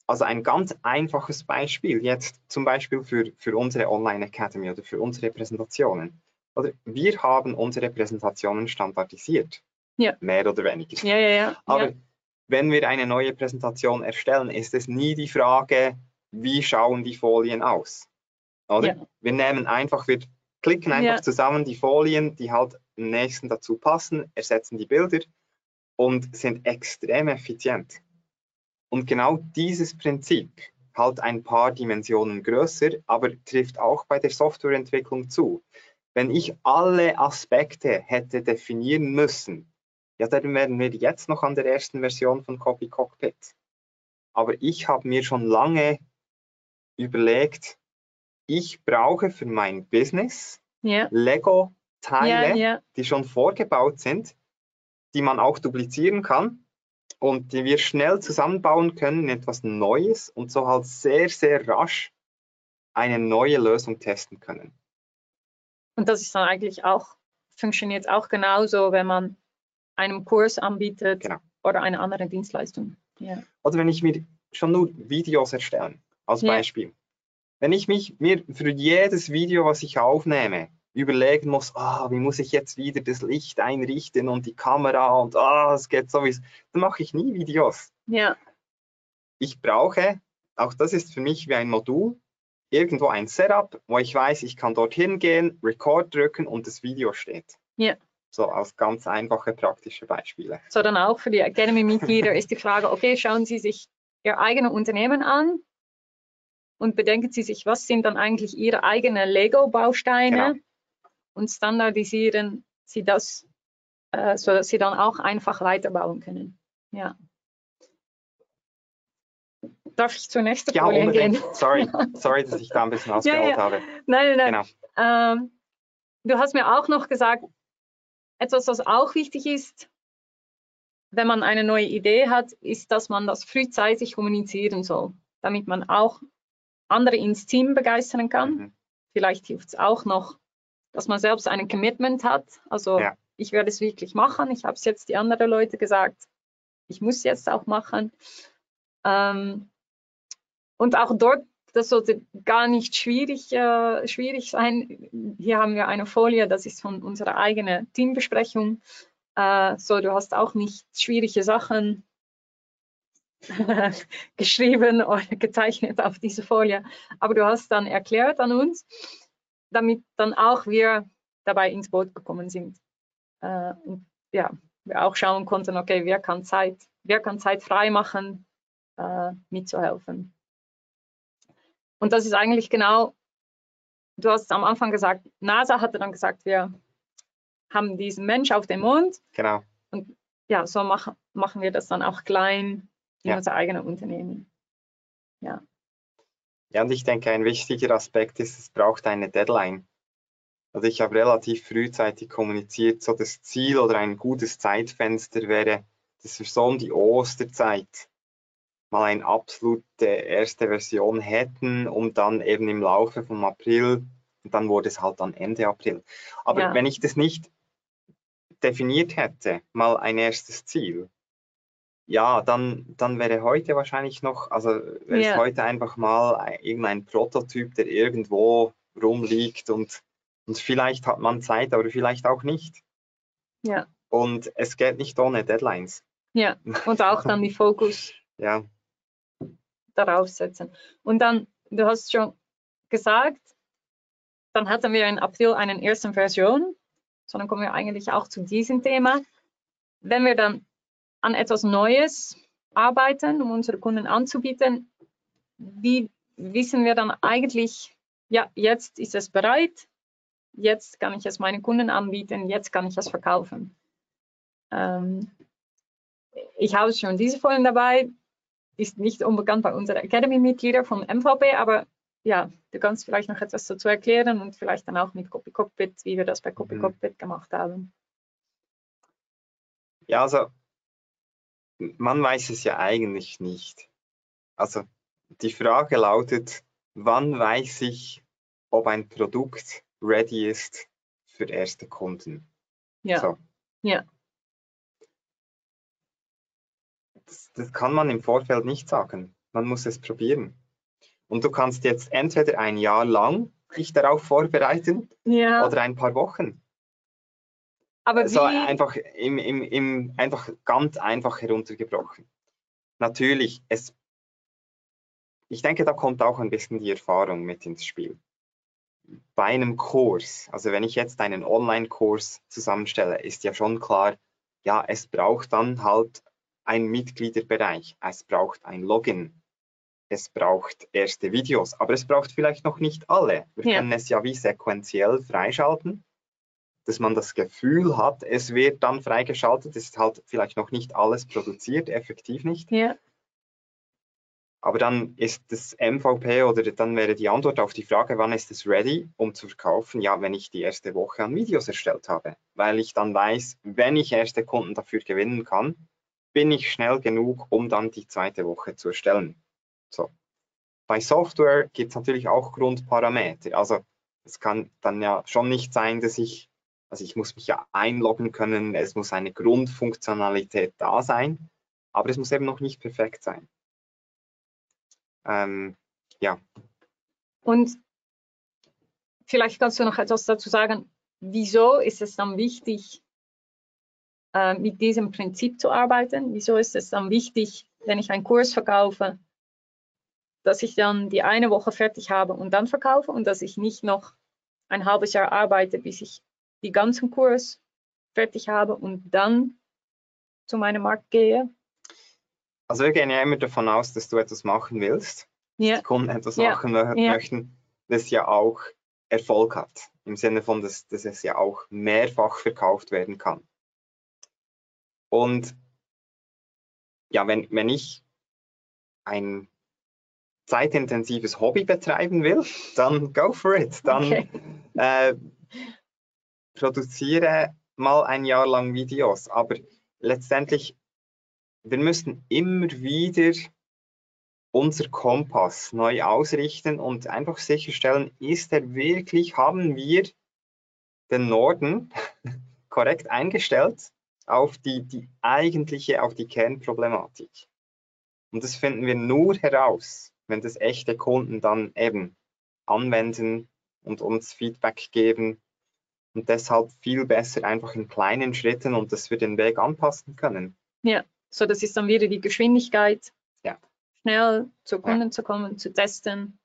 Also ein ganz einfaches Beispiel jetzt zum Beispiel für, für unsere Online Academy oder für unsere Präsentationen. Oder wir haben unsere Präsentationen standardisiert. Ja. Mehr oder weniger. Ja, ja, ja. Aber ja. wenn wir eine neue Präsentation erstellen, ist es nie die Frage, wie schauen die Folien aus? Oder? Ja. Wir nehmen einfach, wir klicken einfach ja. zusammen die Folien, die halt im nächsten dazu passen, ersetzen die Bilder und sind extrem effizient. Und genau dieses Prinzip, halt ein paar Dimensionen größer, aber trifft auch bei der Softwareentwicklung zu. Wenn ich alle Aspekte hätte definieren müssen, ja, dann wären wir jetzt noch an der ersten Version von Copy Cockpit. Aber ich habe mir schon lange überlegt, ich brauche für mein Business yeah. Lego-Teile, yeah, yeah. die schon vorgebaut sind, die man auch duplizieren kann und die wir schnell zusammenbauen können in etwas Neues und so halt sehr, sehr rasch eine neue Lösung testen können. Und das ist dann eigentlich auch, funktioniert auch genauso, wenn man einen Kurs anbietet genau. oder eine andere Dienstleistung. Ja. Oder wenn ich mir schon nur Videos erstellen, als ja. Beispiel. Wenn ich mich mir für jedes Video, was ich aufnehme, überlegen muss, ah, wie muss ich jetzt wieder das Licht einrichten und die Kamera und ah, es geht sowieso, dann mache ich nie Videos. Ja. Ich brauche, auch das ist für mich wie ein Modul, irgendwo ein Setup, wo ich weiß, ich kann dorthin gehen, Record drücken und das Video steht. Ja. So als ganz einfache praktische Beispiele. So dann auch für die Academy-Mitglieder ist die Frage, okay, schauen Sie sich Ihr eigenes Unternehmen an und bedenken Sie sich, was sind dann eigentlich Ihre eigenen Lego-Bausteine genau. und standardisieren Sie das, äh, sodass Sie dann auch einfach weiterbauen können. Ja. Darf ich zur nächsten ja, Folie unbedingt. gehen? Sorry, sorry, dass ich da ein bisschen ausgeholt ja, ja. habe. Nein, nein, nein. Genau. Ähm, du hast mir auch noch gesagt, etwas, was auch wichtig ist, wenn man eine neue Idee hat, ist, dass man das frühzeitig kommunizieren soll, damit man auch andere ins Team begeistern kann. Mhm. Vielleicht hilft es auch noch, dass man selbst ein Commitment hat. Also ja. ich werde es wirklich machen. Ich habe es jetzt die anderen Leute gesagt. Ich muss jetzt auch machen. Ähm, und auch dort, das sollte gar nicht schwierig, äh, schwierig sein. Hier haben wir eine Folie, das ist von unserer eigenen Teambesprechung. Äh, so, du hast auch nicht schwierige Sachen geschrieben oder gezeichnet auf diese Folie, aber du hast dann erklärt an uns, damit dann auch wir dabei ins Boot gekommen sind. Äh, und ja, wir auch schauen konnten, okay, wer kann Zeit, wer kann Zeit frei machen, äh, mitzuhelfen. Und das ist eigentlich genau, du hast am Anfang gesagt, NASA hatte dann gesagt, wir haben diesen Mensch auf dem Mond. Genau. Und ja, so mach, machen wir das dann auch klein in ja. unser eigenes Unternehmen. Ja. Ja, und ich denke, ein wichtiger Aspekt ist, es braucht eine Deadline. Also ich habe relativ frühzeitig kommuniziert, so das Ziel oder ein gutes Zeitfenster wäre, dass wir so um die Osterzeit mal eine absolute erste Version hätten, um dann eben im Laufe vom April, dann wurde es halt dann Ende April. Aber ja. wenn ich das nicht definiert hätte, mal ein erstes Ziel, ja, dann, dann wäre heute wahrscheinlich noch, also wäre ja. es heute einfach mal irgendein Prototyp, der irgendwo rumliegt und Und vielleicht hat man Zeit, aber vielleicht auch nicht. Ja. Und es geht nicht ohne Deadlines. Ja, und auch dann die Fokus Ja, darauf setzen. Und dann, du hast schon gesagt, dann hatten wir in April eine erste Version, so dann kommen wir eigentlich auch zu diesem Thema. Wenn wir dann an etwas Neues arbeiten, um unsere Kunden anzubieten, wie wissen wir dann eigentlich, ja, jetzt ist es bereit, jetzt kann ich es meinen Kunden anbieten, jetzt kann ich es verkaufen. Ähm, ich habe schon diese Folien dabei, ist nicht unbekannt bei unseren Academy-Mitgliedern vom MVP, aber ja, du kannst vielleicht noch etwas dazu erklären und vielleicht dann auch mit Copy Cockpit, wie wir das bei Copy Mhm. Cockpit gemacht haben. ja, also man weiß es ja eigentlich nicht. Also die Frage lautet, wann weiß ich, ob ein Produkt ready ist für erste Kunden? Ja, So. Ja. Das, das kann man im Vorfeld nicht sagen. Man muss es probieren. Und du kannst jetzt entweder ein Jahr lang dich darauf vorbereiten ja. oder ein paar Wochen. aber So wie, einfach im, im, im einfach ganz einfach heruntergebrochen. Natürlich, es ich denke, da kommt auch ein bisschen die Erfahrung mit ins Spiel. Bei einem Kurs, also wenn ich jetzt einen Online-Kurs zusammenstelle, ist ja schon klar, ja, es braucht dann halt einen Mitgliederbereich, es braucht ein Login, es braucht erste Videos, aber es braucht vielleicht noch nicht alle. Wir Ja. können es ja wie sequenziell freischalten, dass man das Gefühl hat, es wird dann freigeschaltet, es ist halt vielleicht noch nicht alles produziert, effektiv nicht. ja, Aber dann ist das MVP oder dann wäre die Antwort auf die Frage, wann ist es ready, um zu verkaufen? Ja, wenn ich die erste Woche an Videos erstellt habe, weil ich dann weiß, wenn ich erste Kunden dafür gewinnen kann, bin ich schnell genug, um dann die zweite Woche zu erstellen. So. Bei Software gibt es natürlich auch Grundparameter. Also es kann dann ja schon nicht sein, dass ich, also ich muss mich ja einloggen können, es muss eine Grundfunktionalität da sein, aber es muss eben noch nicht perfekt sein. Ähm, und vielleicht kannst du noch etwas dazu sagen, wieso ist es dann wichtig, äh, mit diesem Prinzip zu arbeiten? Wieso ist es dann wichtig, wenn ich einen Kurs verkaufe, dass ich dann die eine Woche fertig habe und dann verkaufe und dass ich nicht noch ein halbes Jahr arbeite, bis ich die ganzen Kurs fertig habe und dann zu meinem Markt gehe? also wir gehen ja immer davon aus, dass du etwas machen willst, Ja, die Kunden etwas Ja, machen ja. möchten, das ja auch Erfolg hat. Im Sinne von, dass, dass es ja auch mehrfach verkauft werden kann. Und ja, wenn, wenn ich ein zeitintensives Hobby betreiben will, dann go for it. Dann Okay. äh, produziere mal ein Jahr lang Videos. Aber letztendlich, wir müssen immer wieder unser Kompass neu ausrichten und einfach sicherstellen, ist er wirklich, haben wir den Norden korrekt eingestellt auf die, die eigentliche, auf die Kernproblematik. Und das finden wir nur heraus, wenn das echte Kunden dann eben anwenden und uns Feedback geben und deshalb viel besser einfach in kleinen Schritten und dass wir den Weg anpassen können. So, das ist dann wieder die Geschwindigkeit, Ja. schnell zu Ja. Kunden zu kommen, zu testen.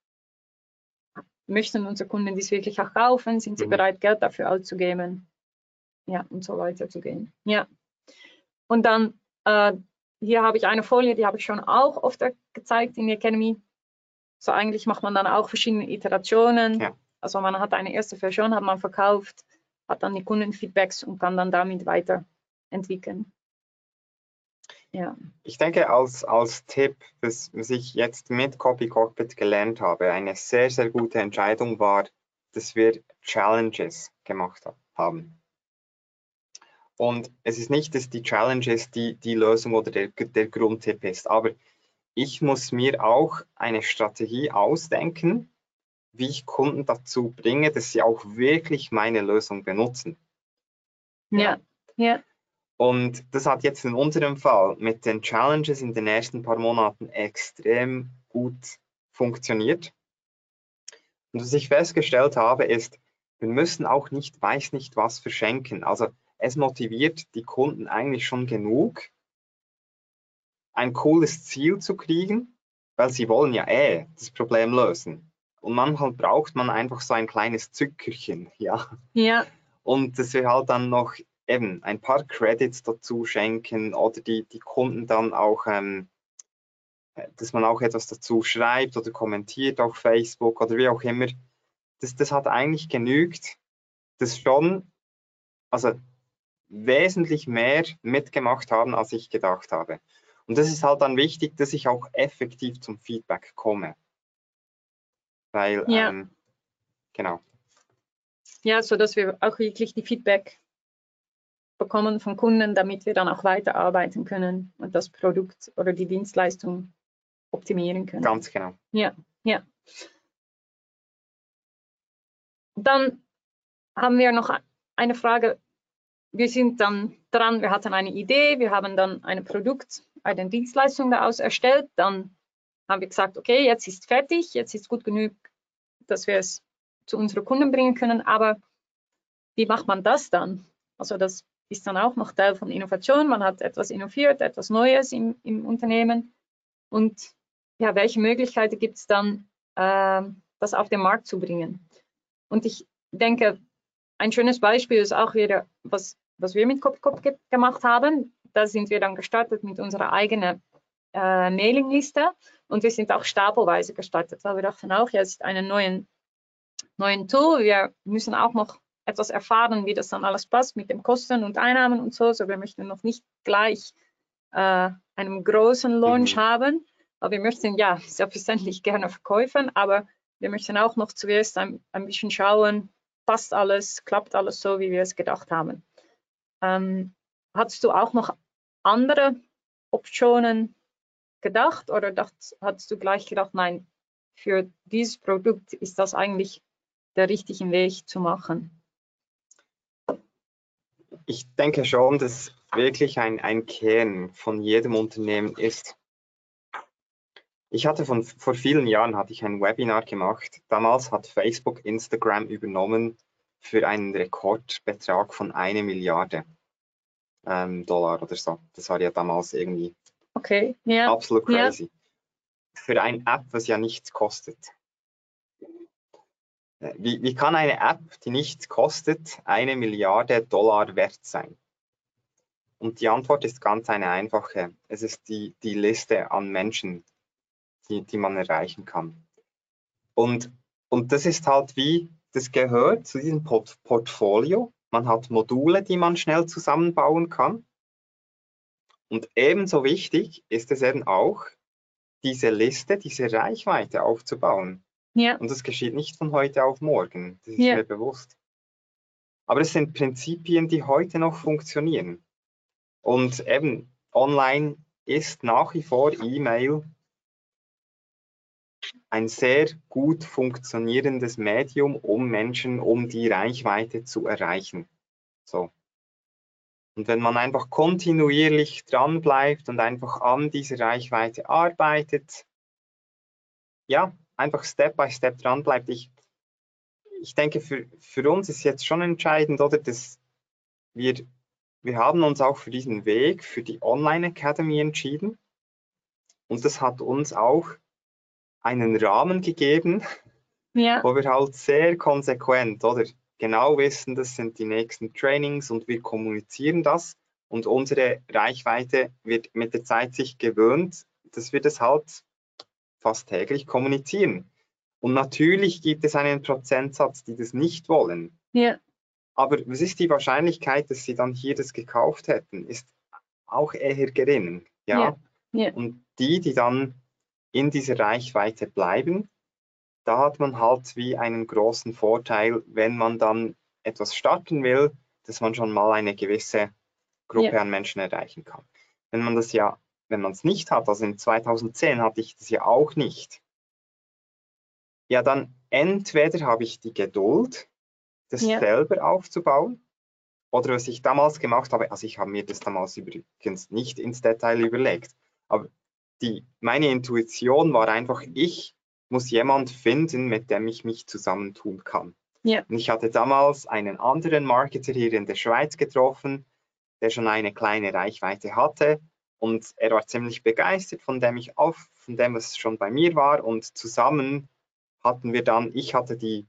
Möchten unsere Kunden dies wirklich auch kaufen? Sind sie Mhm. bereit, Geld dafür auszugeben? Ja, und so weiter zu gehen. Ja. Und dann, äh, hier habe ich eine Folie, die habe ich schon auch oft gezeigt in der Academy. So eigentlich macht man dann auch verschiedene Iterationen. Ja. Also man hat eine erste Version, hat man verkauft, hat dann die Kundenfeedbacks und kann dann damit weiterentwickeln. Ja. Ich denke, als, als Tipp, was, was ich jetzt mit Copy Cockpit gelernt habe, eine sehr, sehr gute Entscheidung war, dass wir Challenges gemacht ha- haben. Und es ist nicht, dass die Challenges die, die Lösung oder der, der Grundtipp ist, aber ich muss mir auch eine Strategie ausdenken, wie ich Kunden dazu bringe, dass sie auch wirklich meine Lösung benutzen. Ja. Ja. Und das hat jetzt in unserem Fall mit den Challenges in den ersten paar Monaten extrem gut funktioniert. Und was ich festgestellt habe, ist, wir müssen auch nicht, weiß nicht was verschenken. Also es motiviert die Kunden eigentlich schon genug, ein cooles Ziel zu kriegen, weil sie wollen ja eh das Problem lösen. Und manchmal braucht man einfach so ein kleines Zückerchen, ja. Ja. Und dass wir halt dann noch eben ein paar Credits dazu schenken oder die, die Kunden dann auch, ähm, dass man auch etwas dazu schreibt oder kommentiert auf Facebook oder wie auch immer. Das, das hat eigentlich genügt, das schon, also wesentlich mehr mitgemacht haben, als ich gedacht habe. Und das ist halt dann wichtig, dass ich auch effektiv zum Feedback komme. Weil, Ja. ähm, genau. Ja, so dass wir auch wirklich die Feedback bekommen von Kunden, damit wir dann auch weiterarbeiten können und das Produkt oder die Dienstleistung optimieren können. Ganz genau. Dann haben wir noch eine Frage. Wir sind dann dran, wir hatten eine Idee, wir haben dann ein Produkt, eine Dienstleistung daraus erstellt. Dann haben wir gesagt, okay, jetzt ist fertig, jetzt ist gut genug, dass wir es zu unseren Kunden bringen können. Aber wie macht man das dann? Also das ist dann auch noch Teil von Innovation. Man hat etwas innoviert, etwas Neues im, im Unternehmen. Und ja, welche Möglichkeiten gibt es dann, äh, das auf den Markt zu bringen? Und ich denke, ein schönes Beispiel ist auch wieder, was, was wir mit Copycop ge gemacht haben. Da sind wir dann gestartet mit unserer eigenen äh, Mailingliste und wir sind auch stapelweise gestartet, weil wir dachten auch, es ist einen neuen, neuen Tool. Wir müssen auch noch etwas erfahren, wie das dann alles passt mit den Kosten und Einnahmen und so. So, wir möchten noch nicht gleich äh, einen großen Launch Mhm. haben, aber wir möchten ja selbstverständlich gerne verkaufen, aber wir möchten auch noch zuerst ein, ein bisschen schauen, passt alles, klappt alles so, wie wir es gedacht haben. Ähm, hattest du auch noch andere Optionen gedacht oder dacht, hattest du gleich gedacht, nein, für dieses Produkt ist das eigentlich der richtige Weg zu machen? Ich denke schon, dass wirklich ein, ein Kern von jedem Unternehmen ist. Ich hatte von, vor vielen Jahren hatte ich ein Webinar gemacht. Damals hat Facebook Instagram übernommen für einen Rekordbetrag von eine Milliarde ähm, Dollar oder so. Das war ja damals irgendwie Okay, ja, absolut crazy. Für eine App, was ja nichts kostet. Äh, Wie, wie kann eine App, die nichts kostet, eine Milliarde Dollar wert sein? Und die Antwort ist ganz eine einfache. Es ist die, die Liste an Menschen, die, die man erreichen kann. Und, und das ist halt wie, das gehört zu diesem Port Portfolio. Man hat Module, die man schnell zusammenbauen kann. Und ebenso wichtig ist es eben auch, diese Liste, diese Reichweite aufzubauen. ja, Und das geschieht nicht von heute auf morgen, das ist Ja. mir bewusst. Aber es sind Prinzipien, die heute noch funktionieren. Und eben online ist nach wie vor E-Mail ein sehr gut funktionierendes Medium, um Menschen, um die Reichweite zu erreichen. So. Und wenn man einfach kontinuierlich dran bleibt und einfach an dieser Reichweite arbeitet, ja, einfach Step by Step dran bleibt. Ich, ich denke, für, für uns ist jetzt schon entscheidend, oder, dass wir, wir haben uns auch für diesen Weg, für die Online Academy entschieden. Und das hat uns auch einen Rahmen gegeben, ja, wo wir halt sehr konsequent, oder genau wissen, das sind die nächsten Trainings und wir kommunizieren das und unsere Reichweite wird mit der Zeit sich gewöhnt, dass wir das halt fast täglich kommunizieren. Und natürlich gibt es einen Prozentsatz, die das nicht wollen. ja, Aber was ist die Wahrscheinlichkeit, dass sie dann hier das gekauft hätten, ist auch eher gering. Ja? Ja, ja. Und die, die dann in dieser Reichweite bleiben, da hat man halt wie einen großen Vorteil, wenn man dann etwas starten will, dass man schon mal eine gewisse Gruppe Ja. an Menschen erreichen kann. Wenn man das ja, wenn man es nicht hat, also in 2010 hatte ich das ja auch nicht, ja dann entweder habe ich die Geduld, das Ja. selber aufzubauen, oder was ich damals gemacht habe, also ich habe mir das damals übrigens nicht ins Detail überlegt, aber die, meine Intuition war einfach, ich muss jemand finden, mit dem ich mich zusammentun kann. Ja. Und ich hatte damals einen anderen Marketer hier in der Schweiz getroffen, der schon eine kleine Reichweite hatte und er war ziemlich begeistert von dem ich auf, von dem was schon bei mir war und zusammen hatten wir dann, ich hatte die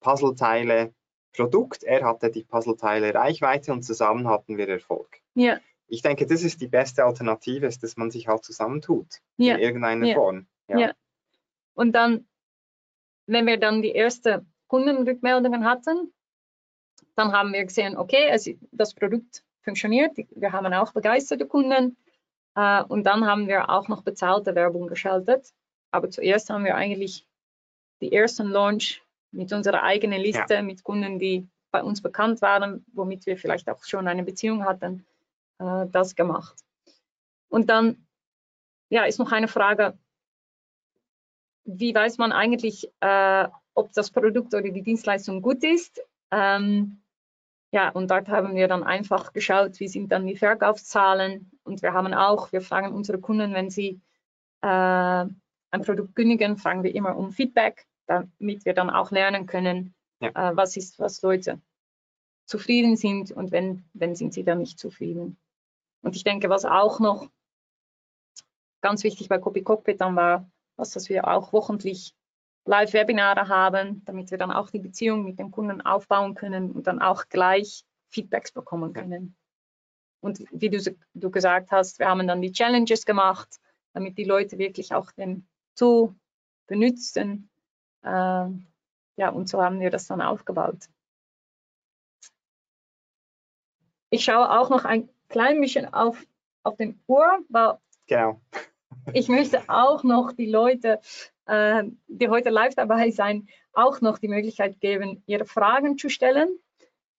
Puzzleteile Produkt, er hatte die Puzzleteile Reichweite und zusammen hatten wir Erfolg. Ja. Ich denke, das ist die beste Alternative, ist, dass man sich halt zusammentut Ja. in irgendeiner Ja. Form. Ja. Und dann, wenn wir dann die ersten Kundenrückmeldungen hatten, dann haben wir gesehen, okay, also das Produkt funktioniert, wir haben auch begeisterte Kunden äh, und dann haben wir auch noch bezahlte Werbung geschaltet. Aber zuerst haben wir eigentlich die ersten Launch mit unserer eigenen Liste, mit Kunden, die bei uns bekannt waren, womit wir vielleicht auch schon eine Beziehung hatten, äh, das gemacht. Und dann ja, ist noch eine Frage, wie weiß man eigentlich, äh, ob das Produkt oder die Dienstleistung gut ist? Ähm, ja, und dort haben wir dann einfach geschaut, wie sind dann die Verkaufszahlen. Und wir haben auch, wir fragen unsere Kunden, wenn sie äh, ein Produkt kündigen, fragen wir immer um Feedback, damit wir dann auch lernen können, Ja. äh, was ist, was Leute zufrieden sind und wenn, wenn sind sie dann nicht zufrieden. Und ich denke, was auch noch ganz wichtig bei Copy Cockpit dann war, was, dass wir auch wochentlich Live-Webinare haben, damit wir dann auch die Beziehung mit dem Kunden aufbauen können und dann auch gleich Feedbacks bekommen können. Und wie du, du gesagt hast, wir haben dann die Challenges gemacht, damit die Leute wirklich auch den Tool benutzen. Ähm, ja, und so haben wir das dann aufgebaut. Ich schaue auch noch ein klein bisschen auf, auf den Uhr, weil Genau. ich möchte auch noch die Leute, äh, die heute live dabei sein, auch noch die Möglichkeit geben, ihre Fragen zu stellen.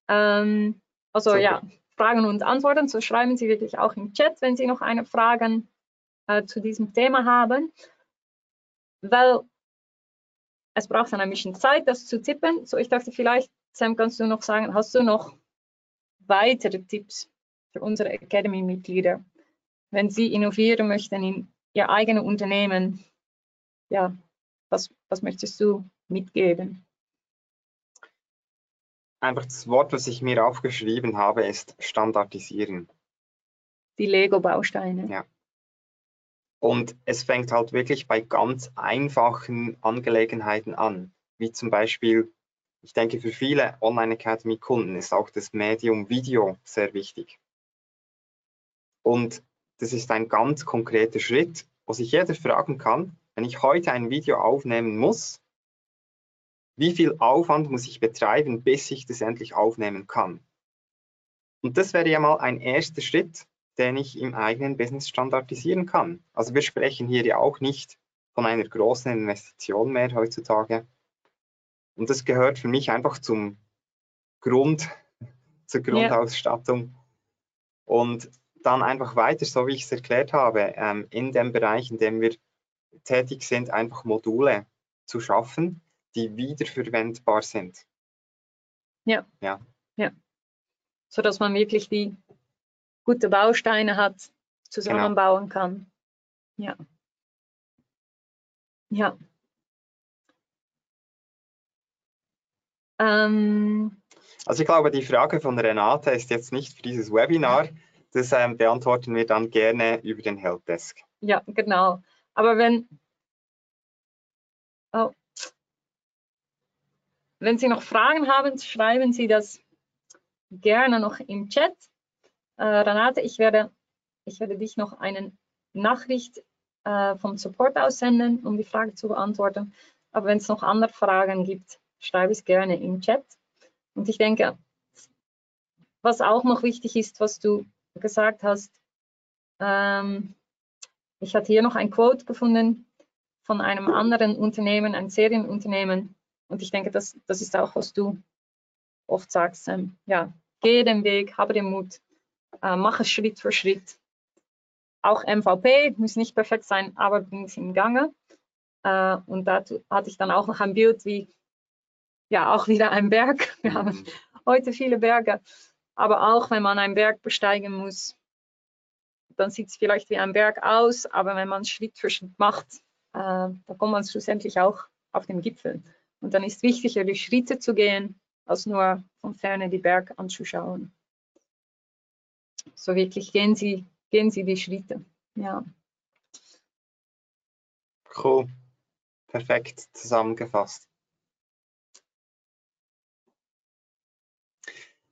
Ähm, also Super. ja, Fragen und Antworten. So schreiben Sie wirklich auch im Chat, wenn Sie noch eine Frage äh, zu diesem Thema haben. Weil es braucht dann ein bisschen Zeit, das zu tippen. So, ich dachte vielleicht, Sam, kannst du noch sagen, hast du noch weitere Tipps für unsere Academy-Mitglieder, wenn sie innovieren möchten in ihr eigenes Unternehmen? Ja, was, was möchtest du mitgeben? Einfach das Wort, was ich mir aufgeschrieben habe, ist standardisieren. Die Lego-Bausteine. Ja. Und es fängt halt wirklich bei ganz einfachen Angelegenheiten an, wie zum Beispiel, ich denke, für viele Online Academy Kunden ist auch das Medium Video sehr wichtig. Und das ist ein ganz konkreter Schritt, wo sich jeder fragen kann, wenn ich heute ein Video aufnehmen muss, wie viel Aufwand muss ich betreiben, bis ich das endlich aufnehmen kann? Und das wäre ja mal ein erster Schritt, den ich im eigenen Business standardisieren kann. Also wir sprechen hier ja auch nicht von einer großen Investition mehr heutzutage. Und das gehört für mich einfach zum Grund, zur Grundausstattung. Und dann einfach weiter, so wie ich es erklärt habe, ähm, in dem Bereich, in dem wir tätig sind, einfach Module zu schaffen, die wiederverwendbar sind. So dass man wirklich die gute Bausteine hat, zusammenbauen kann. Ja. Ja. Ähm, Also ich glaube, die Frage von Renate ist jetzt nicht für dieses Webinar. Das ähm, beantworten wir dann gerne über den Helpdesk. Ja, genau. Aber wenn, oh, wenn Sie noch Fragen haben, schreiben Sie das gerne noch im Chat. Äh, Renate, ich werde, ich werde dich noch eine Nachricht äh, vom Support aussenden, um die Frage zu beantworten. Aber wenn es noch andere Fragen gibt, schreibe es gerne im Chat. Und ich denke, was auch noch wichtig ist, was du gesagt hast, ähm, ich hatte hier noch ein Quote gefunden von einem anderen Unternehmen, ein Serienunternehmen. Und ich denke, das, das ist auch, was du oft sagst. Ähm, ja, gehe den Weg, habe den Mut, äh, mache Schritt für Schritt. Auch MVP muss nicht perfekt sein, aber bring es in Gange. Äh, und dazu hatte ich dann auch noch ein Bild wie, ja, auch wieder ein Berg. Wir haben heute viele Berge. Aber auch wenn man einen Berg besteigen muss, dann sieht es vielleicht wie ein Berg aus, aber wenn man Schritt für Schritt macht, äh, dann kommt man schlussendlich auch auf den Gipfel. Und dann ist wichtiger, die Schritte zu gehen, als nur von ferne die Berg anzuschauen. So wirklich gehen Sie, gehen Sie die Schritte. Ja. Cool. Perfekt zusammengefasst.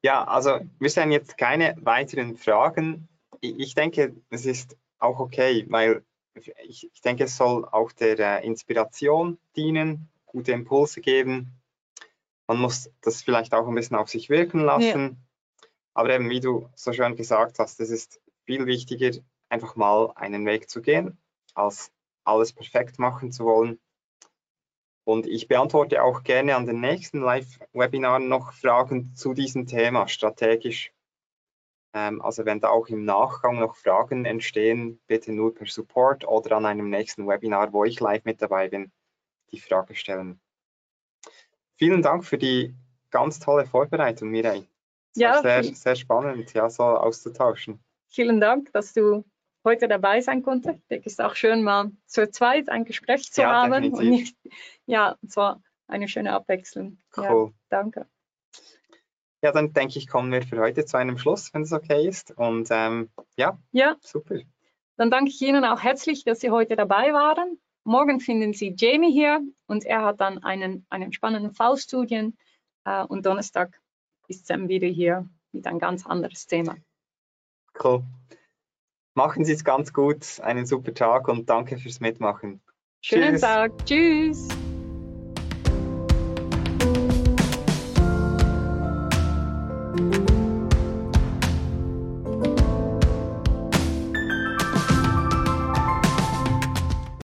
Ja, also wir sehen jetzt keine weiteren Fragen. Ich denke, es ist auch okay, weil ich, ich denke, es soll auch der äh, Inspiration dienen, gute Impulse geben. Man muss das vielleicht auch ein bisschen auf sich wirken lassen. Ja. Aber eben, wie du so schön gesagt hast, es ist viel wichtiger, einfach mal einen Weg zu gehen, als alles perfekt machen zu wollen. Und ich beantworte auch gerne an den nächsten Live-Webinaren noch Fragen zu diesem Thema strategisch. Ähm, also wenn da auch im Nachgang noch Fragen entstehen, bitte nur per Support oder an einem nächsten Webinar, wo ich live mit dabei bin, die Frage stellen. Vielen Dank für die ganz tolle Vorbereitung, Mireille. Ja, sehr, sehr spannend, ja, so auszutauschen. Vielen Dank, dass du heute dabei sein konnte. Es ist auch schön, mal zu zweit ein Gespräch zu ja, haben. Definitiv. Und nicht, ja, es war eine schöne Abwechslung. Cool. Ja, danke. Ja, dann denke ich, kommen wir für heute zu einem Schluss, wenn es okay ist. Und ähm, ja, ja, super. Dann danke ich Ihnen auch herzlich, dass Sie heute dabei waren. Morgen finden Sie Jamie hier und er hat dann einen, einen spannenden Fallstudien. Äh, und Donnerstag ist Sam wieder hier mit ein ganz anderes Thema. Cool. Machen Sie es ganz gut, einen super Tag und danke fürs Mitmachen. Schönen Tschüss. Tag. Tschüss.